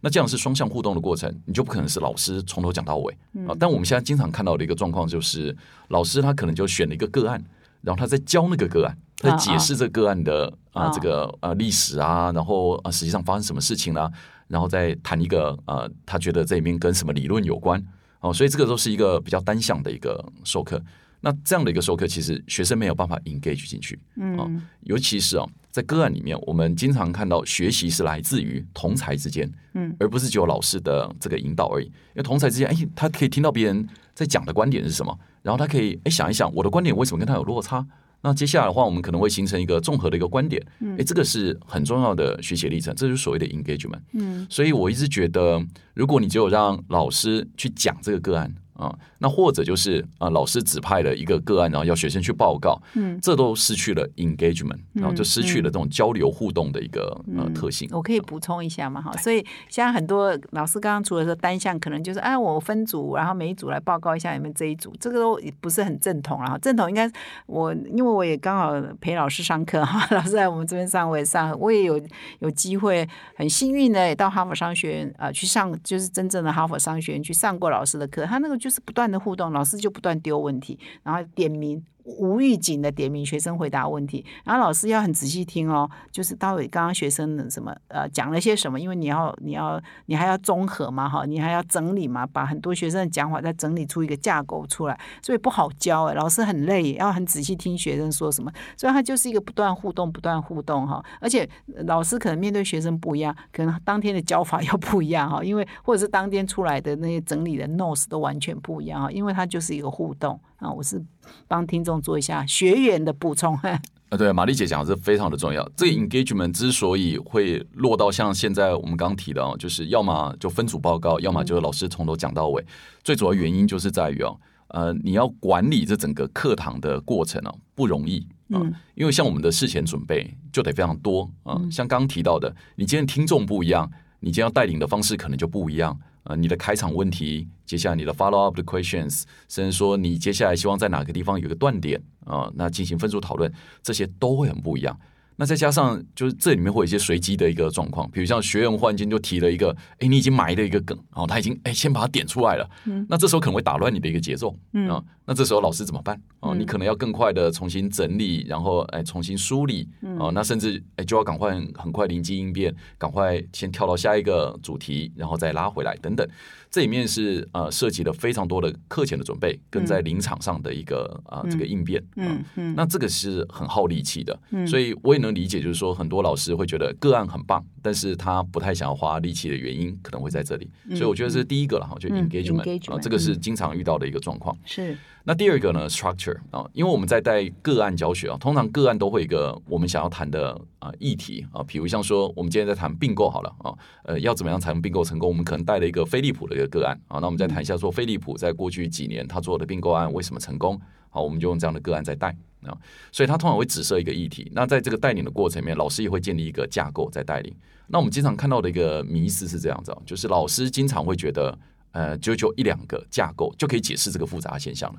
那这样是双向互动的过程，你就不可能是老师从头讲到尾啊。但我们现在经常看到的一个状况就是，老师他可能就选了一个个案，然后他在教那个个案在解释这个个案的啊啊这个呃历史啊，然后啊实际上发生什么事情啦、然后再谈一个呃他觉得这里面跟什么理论有关哦，所以这个都是一个比较单向的一个授课。那这样的一个授课，其实学生没有办法 engage 进去，嗯尤其是哦，在个案里面，我们经常看到学习是来自于同才之间，嗯，而不是只有老师的这个引导而已。因为同才之间，哎，他可以听到别人在讲的观点是什么，然后他可以哎想一想，我的观点为什么跟他有落差？那接下来的话，我们可能会形成一个综合的一个观点，哎，这个是很重要的学习历程，这就是所谓的 engagement。嗯所以我一直觉得，如果你只有让老师去讲这个个案啊，那或者就是啊，老师指派了一个个案，然后要学生去报告，嗯，这都失去了 engagement，然后就失去了这种交流互动的一个呃特性。我可以补充一下嘛哈，所以现在很多老师刚刚除了说单项，可能就是哎我分组，然后每一组来报告一下你们这一组，这个都不是很正统了哈。正统应该我因为我也刚好陪老师上课哈，老师在我们这边上我也上，我也有有机会很幸运的也到哈佛商学院啊、呃去上，就是真正的哈佛商学院去上过老师的课，他那个就就是不断的互动，老师就不断丢问题，然后点名。无预警的点名学生回答问题，然后老师要很仔细听哦，就是到底刚刚学生的什么呃讲了些什么，因为你要你要你还要综合嘛哈，你还要整理嘛，把很多学生的讲法再整理出一个架构出来，所以不好教哎，老师很累，要很仔细听学生说什么，所以他就是一个不断互动不断互动哈，而且老师可能面对学生不一样，可能当天的教法又不一样哈，因为或者是当天出来的那些整理的 notes 都完全不一样哈，因为它就是一个互动。啊，我是帮听众做一下学员的补充。啊，对，玛丽姐讲的是非常的重要。这个 engagement 之所以会落到像现在我们刚刚提到，就是要么就分组报告，要么就是老师从头讲到尾。最主要原因就是在于哦，呃，你要管理这整个课堂的过程哦，不容易啊、嗯因为像我们的事前准备就得非常多啊、像刚刚提到的，你今天听众不一样，你今天要带领的方式可能就不一样。呃，你的开场问题，接下来你的 follow up 的 questions，甚至说你接下来希望在哪个地方有一个断点啊、那进行分组讨论，这些都会很不一样。那再加上就是这里面会有一些随机的一个状况，比如像学员忽然间就提了一个，哎，你已经埋了一个梗，然后他已经哎先把它点出来了，那这时候可能会打乱你的一个节奏，啊，那这时候老师怎么办？哦，你可能要更快的重新整理，然后哎重新梳理，哦，那甚至哎就要赶快很快灵机应变，赶快先跳到下一个主题，然后再拉回来等等。这里面是呃涉及了非常多的课前的准备，跟在临场上的一个啊、这个应变，嗯嗯。那这个是很耗力气的，所以我也能理解，就是说很多老师会觉得个案很棒，但是他不太想要花力气的原因可能会在这里，所以我觉得这是第一个了哈，就嗯 engagement 啊、这个是经常遇到的一个状况。是那第二个呢，structure 啊，因为我们在带个案教学啊，通常个案都会有一个我们想要谈的啊议题啊，比如像说我们今天在谈并购好了啊，呃，要怎么样才能并购成功？我们可能带了一个飞利浦的一个个案啊，那我们再谈一下说飞利浦在过去几年他做的并购案为什么成功？好，我们就用这样的个案在带啊，所以他通常会指涉一个议题。那在这个带领的过程里面，老师也会建立一个架构在带领。那我们经常看到的一个迷思是这样子啊，就是老师经常会觉得，呃，就就一两个架构就可以解释这个复杂现象了。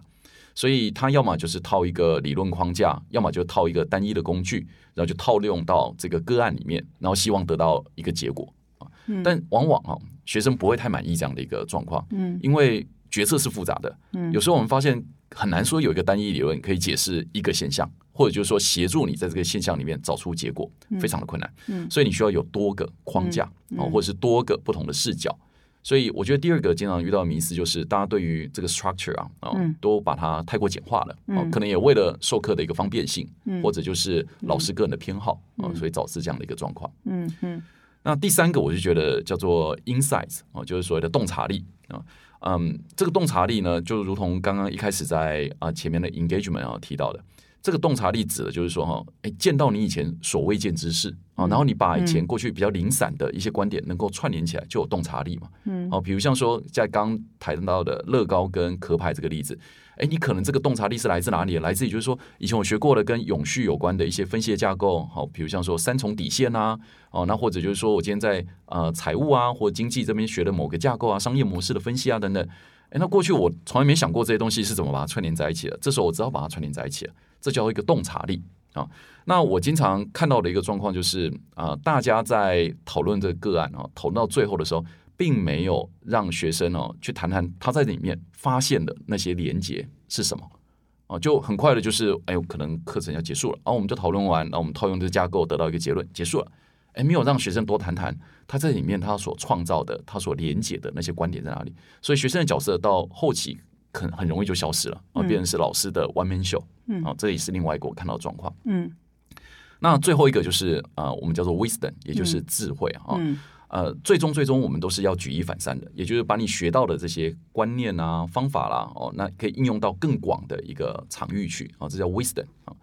所以他要么就是套一个理论框架，要么就套一个单一的工具，然后就套用到这个个案里面，然后希望得到一个结果啊。但往往啊，学生不会太满意这样的一个状况，嗯因为决策是复杂的，嗯有时候我们发现很难说有一个单一理论可以解释一个现象，或者就是说协助你在这个现象里面找出结果，非常的困难。嗯所以你需要有多个框架啊、或者是多个不同的视角。所以我觉得第二个经常遇到的迷思就是，大家对于这个 structure 啊，啊、嗯都把它太过简化了，可能也为了授课的一个方便性，嗯或者就是老师个人的偏好啊、所以导致这样的一个状况。嗯嗯那第三个，我就觉得叫做 insights 啊，就是所谓的洞察力啊。嗯，这个洞察力呢，就如同刚刚一开始在啊前面的 engagement 啊提到的，这个洞察力指的就是说哈，哎，见到你以前所未见之事啊，然后你把以前过去比较零散的一些观点能够串联起来，就有洞察力嘛。嗯哦，比如像说在刚谈到的乐高跟壳牌这个例子，哎，你可能这个洞察力是来自哪里？来自于就是说以前我学过的跟永续有关的一些分析的架构，好，比如像说三重底线啊，哦，那或者就是说我今天在呃财务啊或经济这边学的某个架构啊、商业模式的分析啊等等，哎，那过去我从来没想过这些东西是怎么把它串联在一起的，这时候我只好把它串联在一起了，这叫一个洞察力啊。那我经常看到的一个状况就是啊、大家在讨论这个个案啊，讨论到最后的时候，并没有让学生哦去谈谈他在里面发现的那些连结是什么啊，就很快的，就是哎，可能课程要结束了，然后我们就讨论完，然后我们套用这个架构得到一个结论，结束了。哎，没有让学生多谈谈他在里面他所创造的、他所连接的那些观点在哪里，所以学生的角色到后期很很容易就消失了啊，变成是老师的 one man show，嗯，啊，这也是另外一个我看到的状况，嗯。那最后一个就是啊，我们叫做 wisdom，也就是智慧啊。呃，最终最终我们都是要举一反三的，也就是把你学到的这些观念啊、方法啦，哦，那可以应用到更广的一个场域去啊，这叫 wisdom 啊。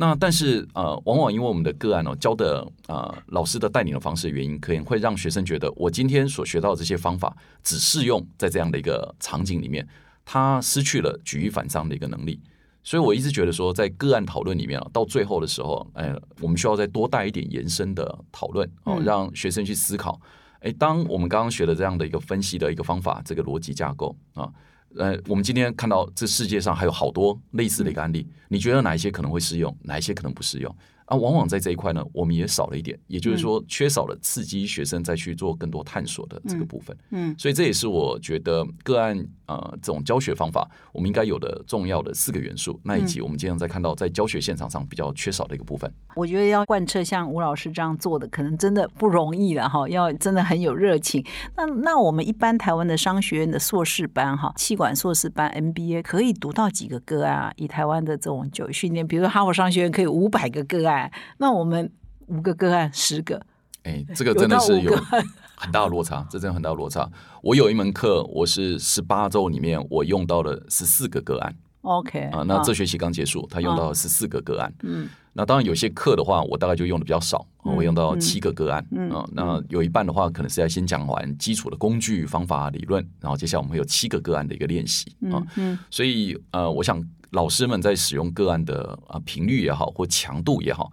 那但是呃，往往因为我们的个案哦，教的啊老师的带领的方式的原因，可能会让学生觉得我今天所学到的这些方法只适用在这样的一个场景里面，他失去了举一反三的一个能力。所以我一直觉得说，在个案讨论里面啊，到最后的时候，哎，我们需要再多带一点延伸的讨论哦，让学生去思考。哎，当我们刚刚学的这样的一个分析的一个方法，这个逻辑架构啊，呃，我们今天看到这世界上还有好多类似的一个案例，你觉得哪一些可能会适用，哪一些可能不适用？啊，往往在这一块呢，我们也少了一点，也就是说，缺少了刺激学生再去做更多探索的这个部分。嗯，所以这也是我觉得个案呃这种教学方法，我们应该有的重要的四个元素。那以及我们经常在看到在教学现场上比较缺少的一个部分。我觉得要贯彻像吴老师这样做的，可能真的不容易了哈，要真的很有热情。那那我们一般台湾的商学院的硕士班哈，气管硕士班 MBA 可以读到几个个案啊？以台湾的这种教育训练，比如说哈佛商学院可以五百个个案。那我们五个个案，十个，哎，这个真的是有 很大的落差，这真的很大的落差。我有一门课，我是十八周里面我用到了十四个个案，OK 啊，那这学期刚结束，他用到了十四个个案，嗯，那当然有些课的话，我大概就用的比较少，我用到七个个案，嗯，那有一半的话，可能是要先讲完基础的工具、方法、理论，然后接下来我们会有七个个案的一个练习啊，嗯，所以呃，我想。老师们在使用个案的啊频率也好，或强度也好，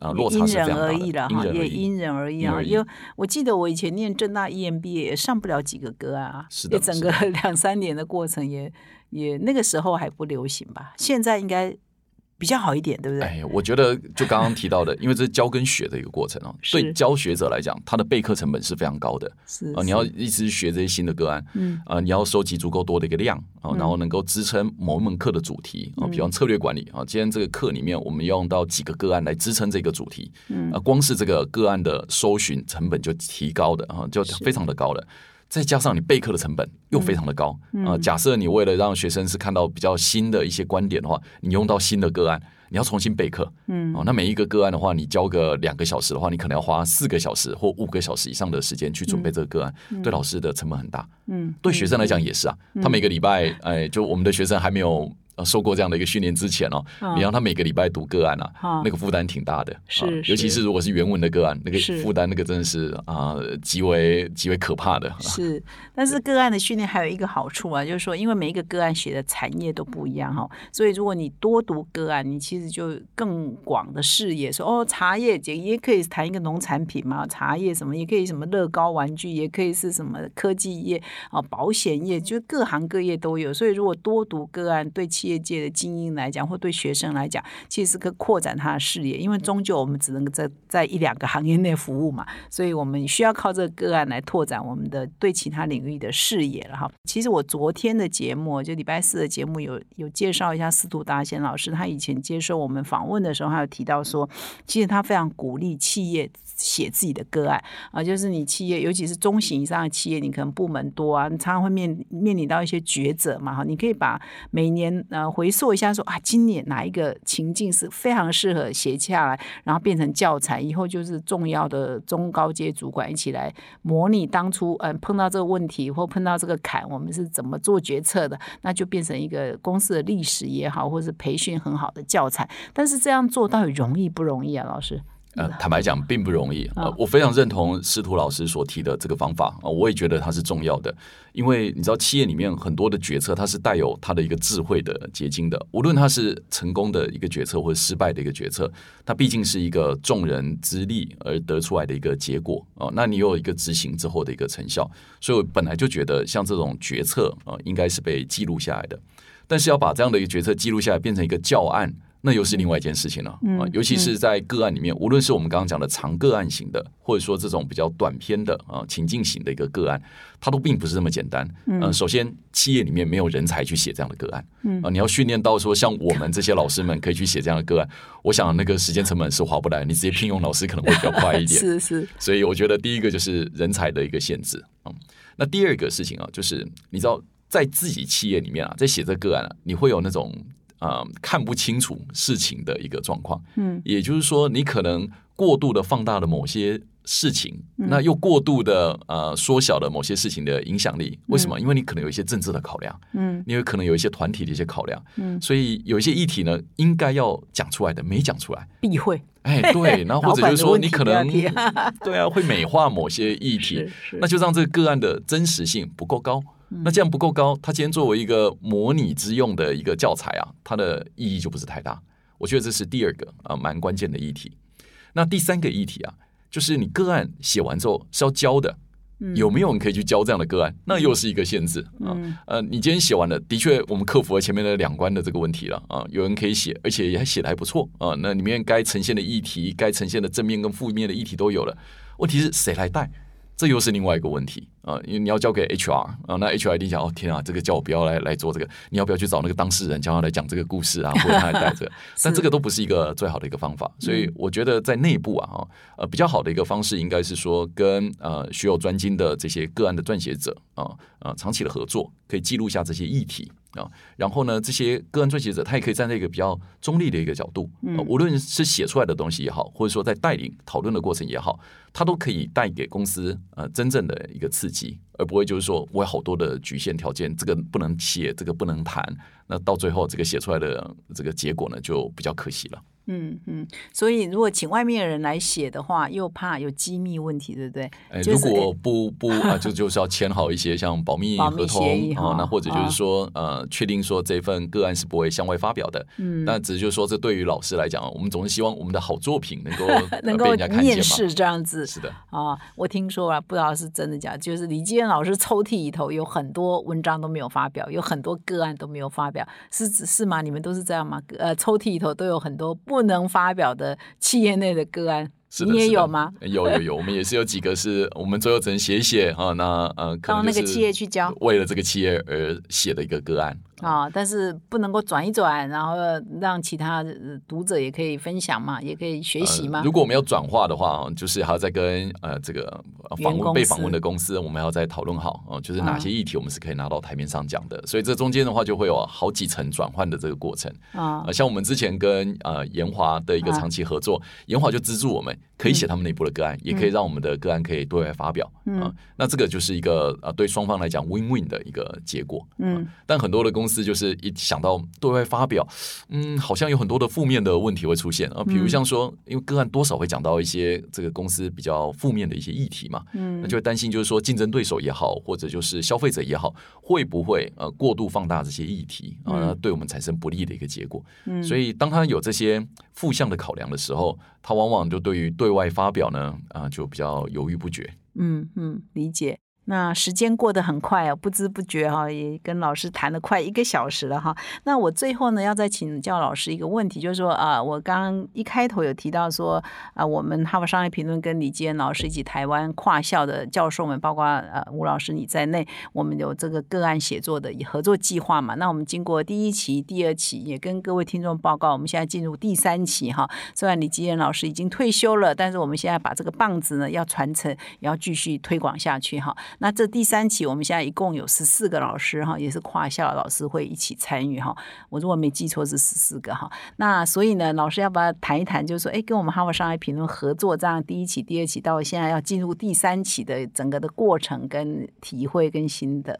啊落差是因人而异了哈，也因人而异啊。因为我记得我以前念正大 EMBA 也上不了几个个案啊，是的，整个两三年的过程也也那个时候还不流行吧，现在应该。比较好一点，对不对？哎，我觉得就刚刚提到的，因为这是教跟学的一个过程哦。对教学者来讲，他的备课成本是非常高的。是啊，你要一直学这些新的个案，嗯啊，你要收集足够多的一个量啊，然后能够支撑某一门课的主题啊，比方策略管理啊，今天这个课里面我们要用到几个个案来支撑这个主题，嗯啊，光是这个个案的搜寻成本就提高的啊，就非常的高了。再加上你备课的成本又非常的高啊！假设你为了让学生是看到比较新的一些观点的话，你用到新的个案，你要重新备课，嗯，哦，那每一个个案的话，你教个两个小时的话，你可能要花四个小时或五个小时以上的时间去准备这个个案，对老师的成本很大，嗯，对学生来讲也是啊，他每个礼拜，哎，就我们的学生还没有。呃，受过这样的一个训练之前哦，你让他每个礼拜读个案啊，那个负担挺大的，是，尤其是如果是原文的个案，那个负担那个真的是啊，极为极为可怕的。是，但是个案的训练还有一个好处啊，就是说，因为每一个个案写的产业都不一样哈，所以如果你多读个案，你其实就更广的视野。说哦，茶叶也也可以谈一个农产品嘛，茶叶什么也可以什么乐高玩具，也可以是什么科技业啊，保险业，就各行各业都有。所以如果多读个案，对其业界的精英来讲，或对学生来讲，其实可扩展他的视野，因为终究我们只能在在一两个行业内服务嘛，所以我们需要靠这个个案来拓展我们的对其他领域的视野了哈。其实我昨天的节目，就礼拜四的节目，有有介绍一下司徒达贤老师，他以前接受我们访问的时候，他有提到说，其实他非常鼓励企业。写自己的个案啊，就是你企业，尤其是中型以上的企业，你可能部门多啊，你常常会面面临到一些抉择嘛哈。你可以把每年呃回溯一下，说啊，今年哪一个情境是非常适合写下来，然后变成教材，以后就是重要的中高阶主管一起来模拟当初嗯碰到这个问题或碰到这个坎，我们是怎么做决策的，那就变成一个公司的历史也好，或是培训很好的教材。但是这样做到底容易不容易啊，老师？呃，坦白讲，并不容易啊。我非常认同司徒老师所提的这个方法啊，我也觉得它是重要的。因为你知道，企业里面很多的决策，它是带有它的一个智慧的结晶的。无论它是成功的一个决策，或者失败的一个决策，它毕竟是一个众人之力而得出来的一个结果啊。那你有一个执行之后的一个成效，所以我本来就觉得，像这种决策啊，应该是被记录下来的。但是要把这样的一个决策记录下来，变成一个教案。那又是另外一件事情了嗯啊。尤其是在个案里面，无论是我们刚刚讲的长个案型的，或者说这种比较短篇的啊情境型的一个个案，它都并不是这么简单。呃，首先企业里面没有人才去写这样的个案，嗯啊，你要训练到说像我们这些老师们可以去写这样的个案，我想那个时间成本是划不来，你直接聘用老师可能会比较快一点。是是，所以我觉得第一个就是人才的一个限制嗯，那第二个事情啊，就是你知道在自己企业里面啊，在写这个个案啊，你会有那种啊、呃看不清楚事情的一个状况，嗯，也就是说你可能过度的放大了某些。事情，嗯那又过度的呃缩小了某些事情的影响力，为什么？因为你可能有一些政治的考量，嗯你有可能有一些团体的一些考量，嗯，所以有一些议题呢，应该要讲出来的没讲出来，避讳，哎，对，然后或者就是说你可能 对啊，会美化某些议题那就让这个个案的真实性不够高。嗯那这样不够高，它今天作为一个模拟之用的一个教材啊，它的意义就不是太大。我觉得这是第二个啊，蛮关键的议题。那第三个议题啊，就是你个案写完之后是要教的，有没有人可以去教这样的个案？那又是一个限制啊。嗯呃，你今天写完了，的确我们克服了前面的两关的这个问题了啊，有人可以写，而且也还写的还不错啊。那里面该呈现的议题、该呈现的正面跟负面的议题都有了，问题是谁来带？这又是另外一个问题啊，因为你要交给 HR 啊，那 HR 一定想哦天啊，这个叫我不要来来做这个，你要不要去找那个当事人，叫他来讲这个故事啊，或者他来带这个？但这个都不是一个最好的一个方法，所以我觉得在内部啊，哈呃，比较好的一个方式应该是说跟呃需要专精的这些个案的撰写者啊啊长期的合作，可以记录下这些议题啊，然后呢，这些个案撰写者他也可以站在一个比较中立的一个角度，呃无论是写出来的东西也好，或者说在带领讨论的过程也好，它都可以带给公司呃真正的一个刺激，而不会就是说我有好多的局限条件，这个不能写，这个不能谈，那到最后这个写出来的这个结果呢，就比较可惜了。嗯嗯，所以如果请外面的人来写的话，又怕有机密问题，对不对？哎，如果不不啊，就就是要签好一些像保密合同啊那或者就是说呃，确定说这份个案是不会向外发表的。嗯，那只是就是说，这对于老师来讲，我们总是希望我们的好作品能够 呃能够。面试这样子是的，啊，我听说啊，不知道是真的假的，就是李继恩老师抽屉里头有很多文章都没有发表，有很多个案都没有发表，是指是吗？你们都是这样吗？呃，抽屉里头都有很多不能发表的企业内的个案，是的，你也有吗？？有有有，我们也是有几个是我们最后只能写一写啊，那呃，可到那个企业去交为了这个企业而写的一个个案。啊，但是不能够转一转，然后让其他呃读者也可以分享嘛，也可以学习嘛呃。如果我们要转化的话，哦就是还要再跟呃这个呃访问被访问的公司，我们要再讨论好哦，就是哪些议题我们是可以拿到台面上讲的。所以这中间的话，就会有好几层转换的这个过程。啊呃，像我们之前跟呃研华的一个啊长期合作，研华就资助我们，可以写他们内部的个案，也可以让我们的个案可以对外发表。嗯。啊那这个就是一个啊对双方来讲 win win 的一个结果。嗯。但很多的公司就是一想到对外发表，嗯，好像有很多的负面的问题会出现啊，比如像说，因为个案多少会讲到一些这个公司比较负面的一些议题嘛，嗯。那就会担心，就是说竞争对手也好，或者就是消费者也好，会不会呃过度放大这些议题啊，对我们产生不利的一个结果。嗯。所以当他有这些负向的考量的时候，他往往就对于对外发表呢啊就比较犹豫不决。嗯嗯，理解。那时间过得很快啊，不知不觉哈、也跟老师谈了快一个小时了哈。那我最后呢，要再请教老师一个问题，就是说啊、我刚一开头有提到说啊、我们哈佛商业评论跟李基恩老师以及台湾跨校的教授们，包括呃吴老师你在内，我们有这个个案写作的合作计划嘛。那我们经过第一期、第二期，也跟各位听众报告，我们现在进入第三期哈。虽然李基恩老师已经退休了，但是我们现在把这个棒子呢要传承，也要继续推广下去哈。那这第三期我们现在一共有十四个老师哈，也是跨校老师会一起参与哈。我如果没记错是十四个哈。那所以呢，老师要不要谈一谈，就是说，哎，跟我们哈佛商业评论合作这样第一期、第二期到现在要进入第三期的整个的过程跟体会跟心得。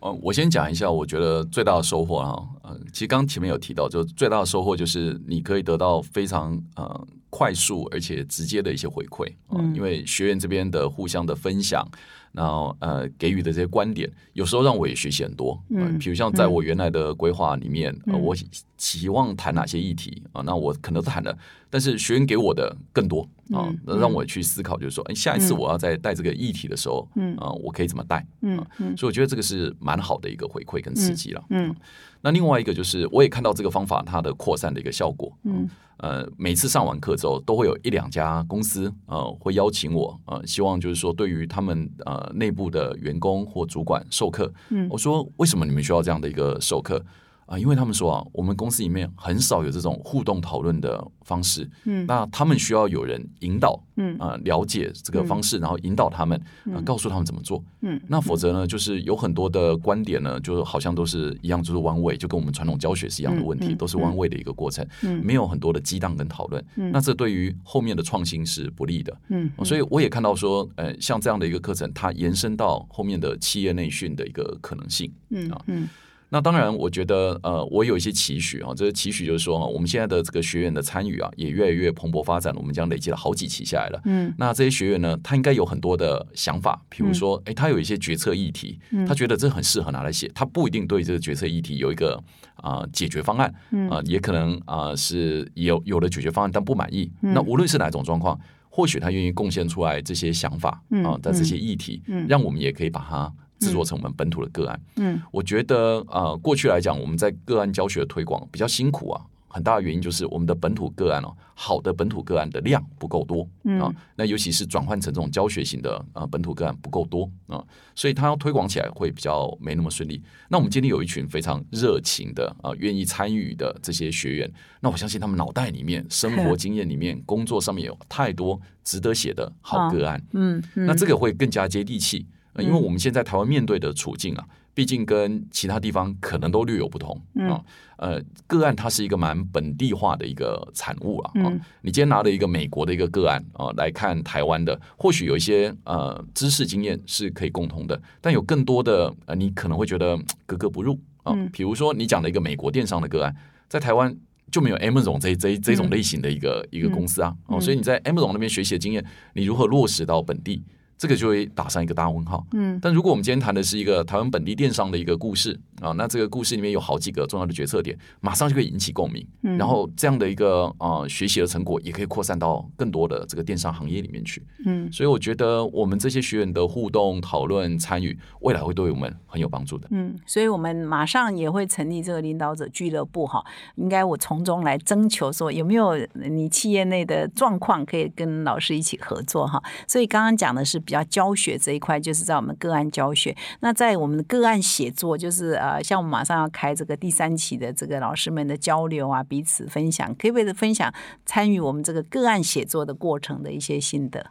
呃，我先讲一下，我觉得最大的收获哈，呃，其实刚刚前面有提到，就最大的收获就是你可以得到非常呃快速而且直接的一些回馈，呃嗯因为学员这边的互相的分享，然后呃给予的这些观点，有时候让我也学习很多，呃嗯比如像在我原来的规划里面，呃，嗯。我期望谈哪些议题啊、那我可能都谈了，但是学员给我的更多啊、嗯。那让我去思考，就是说，哎，下一次我要在带这个议题的时候，嗯。啊、我可以怎么带？嗯嗯。所以我觉得这个是蛮好的一个回馈跟刺激了。嗯那另外一个就是，我也看到这个方法它的扩散的一个效果。嗯，呃，每次上完课之后，都会有一两家公司呃会邀请我，呃，希望就是说对于他们呃内部的员工或主管授课。嗯，我说为什么你们需要这样的一个授课？啊，因为他们说啊，我们公司里面很少有这种互动讨论的方式，嗯，那他们需要有人引导，嗯啊、了解这个方式，然后引导他们，啊，告诉他们怎么做，嗯，那否则呢，就是有很多的观点呢，就好像都是一样，就是 one way，就跟我们传统教学是一样的问题，都是 one way 的一个过程，嗯，没有很多的激荡跟讨论，嗯，那这对于后面的创新是不利的，嗯，所以我也看到说，呃，像这样的一个课程，它延伸到后面的企业内训的一个可能性，嗯啊，嗯。那当然，我觉得呃，我有一些期许啊，这个期许就是说，我们现在的这个学员的参与啊，也越来越蓬勃发展了。我们将累积了好几期下来了。嗯，那这些学员呢，他应该有很多的想法，比如说，哎、他有一些决策议题，他觉得这很适合拿来写，他不一定对这个决策议题有一个啊、解决方案，啊、也可能啊、是有有了解决方案，但不满意。那无论是哪种状况，或许他愿意贡献出来这些想法啊的这些议题，让我们也可以把它。制作成我们本土的个案，嗯，我觉得呃，过去来讲，我们在个案教学的推广比较辛苦啊，很大的原因就是我们的本土个案哦，好的本土个案的量不够多啊，那尤其是转换成这种教学型的啊本土个案不够多啊，所以它要推广起来会比较没那么顺利。那我们今天有一群非常热情的啊，愿意参与的这些学员，那我相信他们脑袋里面、生活 经验里面、工作上面有太多值得写的好个案，嗯，嗯那这个会更加接地气。呃因为我们现在台湾面对的处境啊，毕竟跟其他地方可能都略有不同啊。呃，个案它是一个蛮本地化的一个产物啊。啊你今天拿了一个美国的一个个案啊来看台湾的，或许有一些呃知识经验是可以共通的，但有更多的呃你可能会觉得格格不入啊。比如说你讲的一个美国电商的个案，在台湾。就没有 Amazon 这这这种类型的一个、一个公司啊，哦，所以你在 Amazon 那边学习的经验，你如何落实到本地？这个就会打上一个大问号。嗯，但如果我们今天谈的是一个台湾本地电商的一个故事啊，那这个故事里面有好几个重要的决策点，马上就可以引起共鸣。嗯，然后这样的一个呃学习的成果，也可以扩散到更多的这个电商行业里面去。嗯，所以我觉得我们这些学员的互动、讨论、参与，未来会对我们很有帮助的。嗯，所以我们马上也会成立这个领导者俱乐部哈，应该我从中来征求说有没有你企业内的状况可以跟老师一起合作哈。所以刚刚讲的是比较教学这一块，就是在我们个案教学。那在我们的个案写作，就是呃，像我们马上要开这个第三期的这个老师们的交流啊，彼此分享，可不可以分享参与我们这个个案写作的过程的一些心得？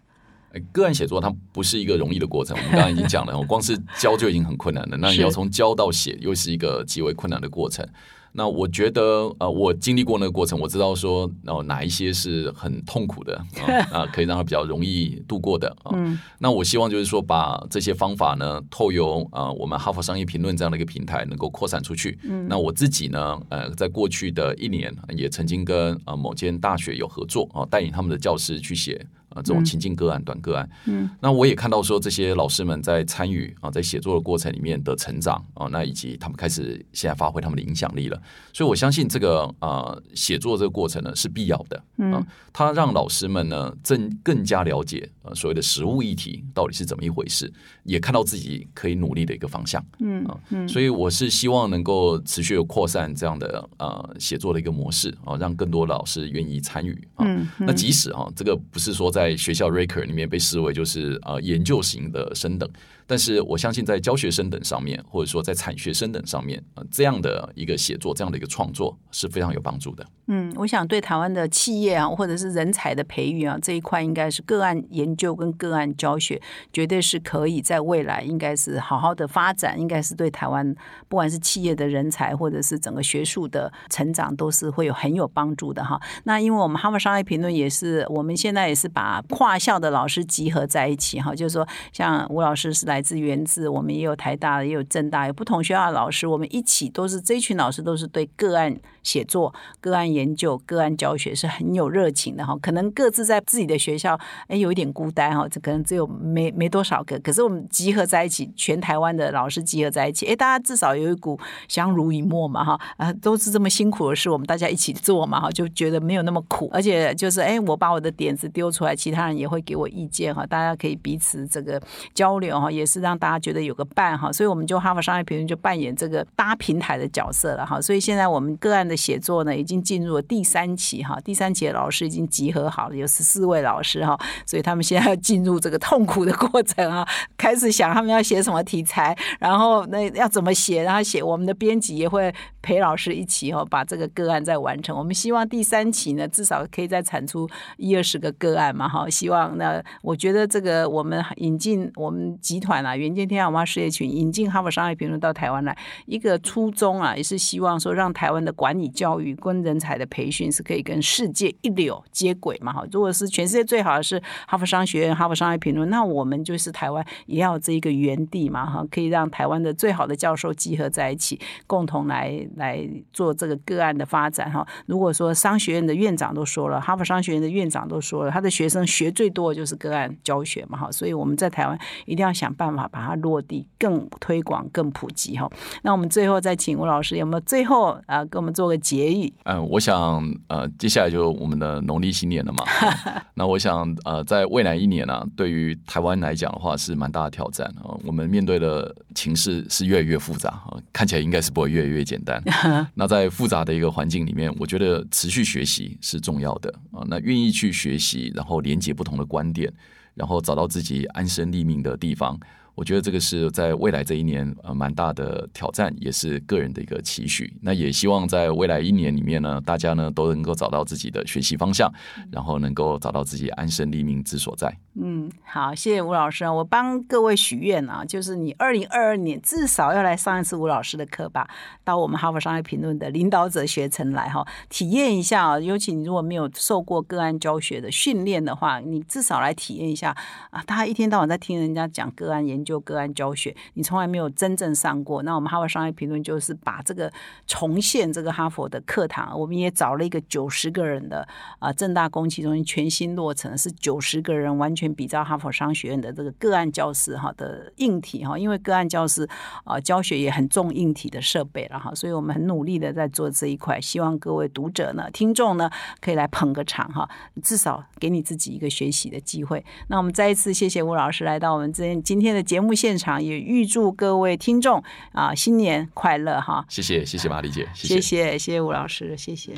呃个案写作它不是一个容易的过程，我们刚刚已经讲了，我光是教就已经很困难了，那你要从教到写，又是一个极为困难的过程。那我觉得，呃，我经历过那个过程，我知道说，哦、哪一些是很痛苦的啊，啊可以让它比较容易度过的啊。那我希望就是说，把这些方法呢，透由啊、我们哈佛商业评论这样的一个平台，能够扩散出去。那我自己呢，呃，在过去的一年，也曾经跟呃某间大学有合作啊，带领他们的教师去写啊这种情境个案、短个案。嗯，那我也看到说，这些老师们在参与啊，在写作的过程里面的成长啊，那以及他们开始现在发挥他们的影响力了。所以我相信这个啊写作这个过程呢是必要的。嗯，它让老师们呢更更加了解呃所谓的实物议题到底是怎么一回事，也看到自己可以努力的一个方向。嗯嗯，所以我是希望能够持续的扩散这样的呃写作的一个模式啊，让更多老师愿意参与啊。那即使啊，这个不是说在学校 Raker 里面被视为就是呃研究型的升等，但是我相信在教学生等上面，或者说在产学生等上面，呃，这样的一个写作，这样的一个创作是非常有帮助的。嗯，我想对台湾的企业啊，或者是人才的培育啊这一块，应该是个案研究跟个案教学，绝对是可以在未来应该是好好的发展，应该是对台湾不管是企业的人才，或者是整个学术的成长，都是会有很有帮助的哈。那因为我们哈佛商业评论也是，我们现在也是把跨校的老师集合在一起哈，就是说像吴老师是来来自源自，我们也有台大，也有政大，有不同学校的老师，我们一起都是这群老师都是对个案写作、个案研究、个案教学是很有热情的哈。可能各自在自己的学校，哎，有一点孤单哈，这可能只有没没多少个，可是我们集合在一起，全台湾的老师集合在一起，哎，大家至少有一股相濡以沫嘛哈，啊，都是这么辛苦的事，我们大家一起做嘛哈，就觉得没有那么苦，而且就是哎，我把我的点子丢出来，其他人也会给我意见哈，大家可以彼此这个交流哈，也是让大家觉得有个伴哈，所以我们就哈佛商业评论就扮演这个搭平台的角色了哈。所以现在我们个案的写作呢，已经进入了第三期哈，第三期的老师已经集合好了，有十四位老师哈，所以他们现在要进入这个痛苦的过程啊，开始想他们要写什么题材，然后那要怎么写，然后写我们的编辑也会陪老师一起哦，把这个个案再完成。我们希望第三期呢，至少可以再产出一二十个个案嘛哈。希望那我觉得这个我们引进我们集团啊，远见天下文化事业群引进哈佛商业评论到台湾来，一个初衷啊，也是希望说让台湾的管理教育跟人才的培训是可以跟世界一流接轨嘛哈。如果是全世界最好的是哈佛商学院、哈佛商业评论，那我们就是台湾也要这一个园地嘛哈，可以让台湾的最好的教授集合在一起，共同来来做这个个案的发展哈。如果说商学院的院长都说了，哈佛商学院的院长都说了，他的学生学最多的就是个案教学嘛哈，所以我们在台湾一定要想办法把它落地，更推广、更普及哈。那我们最后再请吴老师有没有最后啊，给我们做个结语？嗯，我想呃，接下来就我们的农历新年了嘛。那我想呃，在未来一年呢，对于台湾来讲的话是蛮大的挑战啊。我们面对的情势是越来越复杂啊，看起来应该是不会越来越简单。那在复杂的一个环境里面，我觉得持续学习是重要的啊。那愿意去学习，然后连接不同的观点，然后找到自己安身立命的地方。我觉得这个是在未来这一年呃蛮大的挑战，也是个人的一个期许。那也希望在未来一年里面呢，大家呢都能够找到自己的学习方向，然后能够找到自己安身立命之所在。嗯，好，谢谢吴老师啊！我帮各位许愿啊，就是你二零二二年至少要来上一次吴老师的课吧，到我们哈佛商业评论的领导者学程来哈，体验一下啊。尤其你如果没有受过个案教学的训练的话，你至少来体验一下啊。大家一天到晚在听人家讲个案研。就个案教学，你从来没有真正上过。那我们哈佛商业评论就是把这个重现这个哈佛的课堂，我们也找了一个九十个人的啊，正大公器中心全新落成，是九十个人完全比照哈佛商学院的这个个案教室哈的硬体哈，因为个案教室啊教学也很重硬体的设备了哈，所以我们很努力的在做这一块，希望各位读者呢、听众呢可以来捧个场哈，至少给你自己一个学习的机会。那我们再一次谢谢吴老师来到我们这今天的节。节目现场也预祝各位听众啊新年快乐哈！谢谢谢谢马丽姐，谢谢谢谢吴老师，谢谢。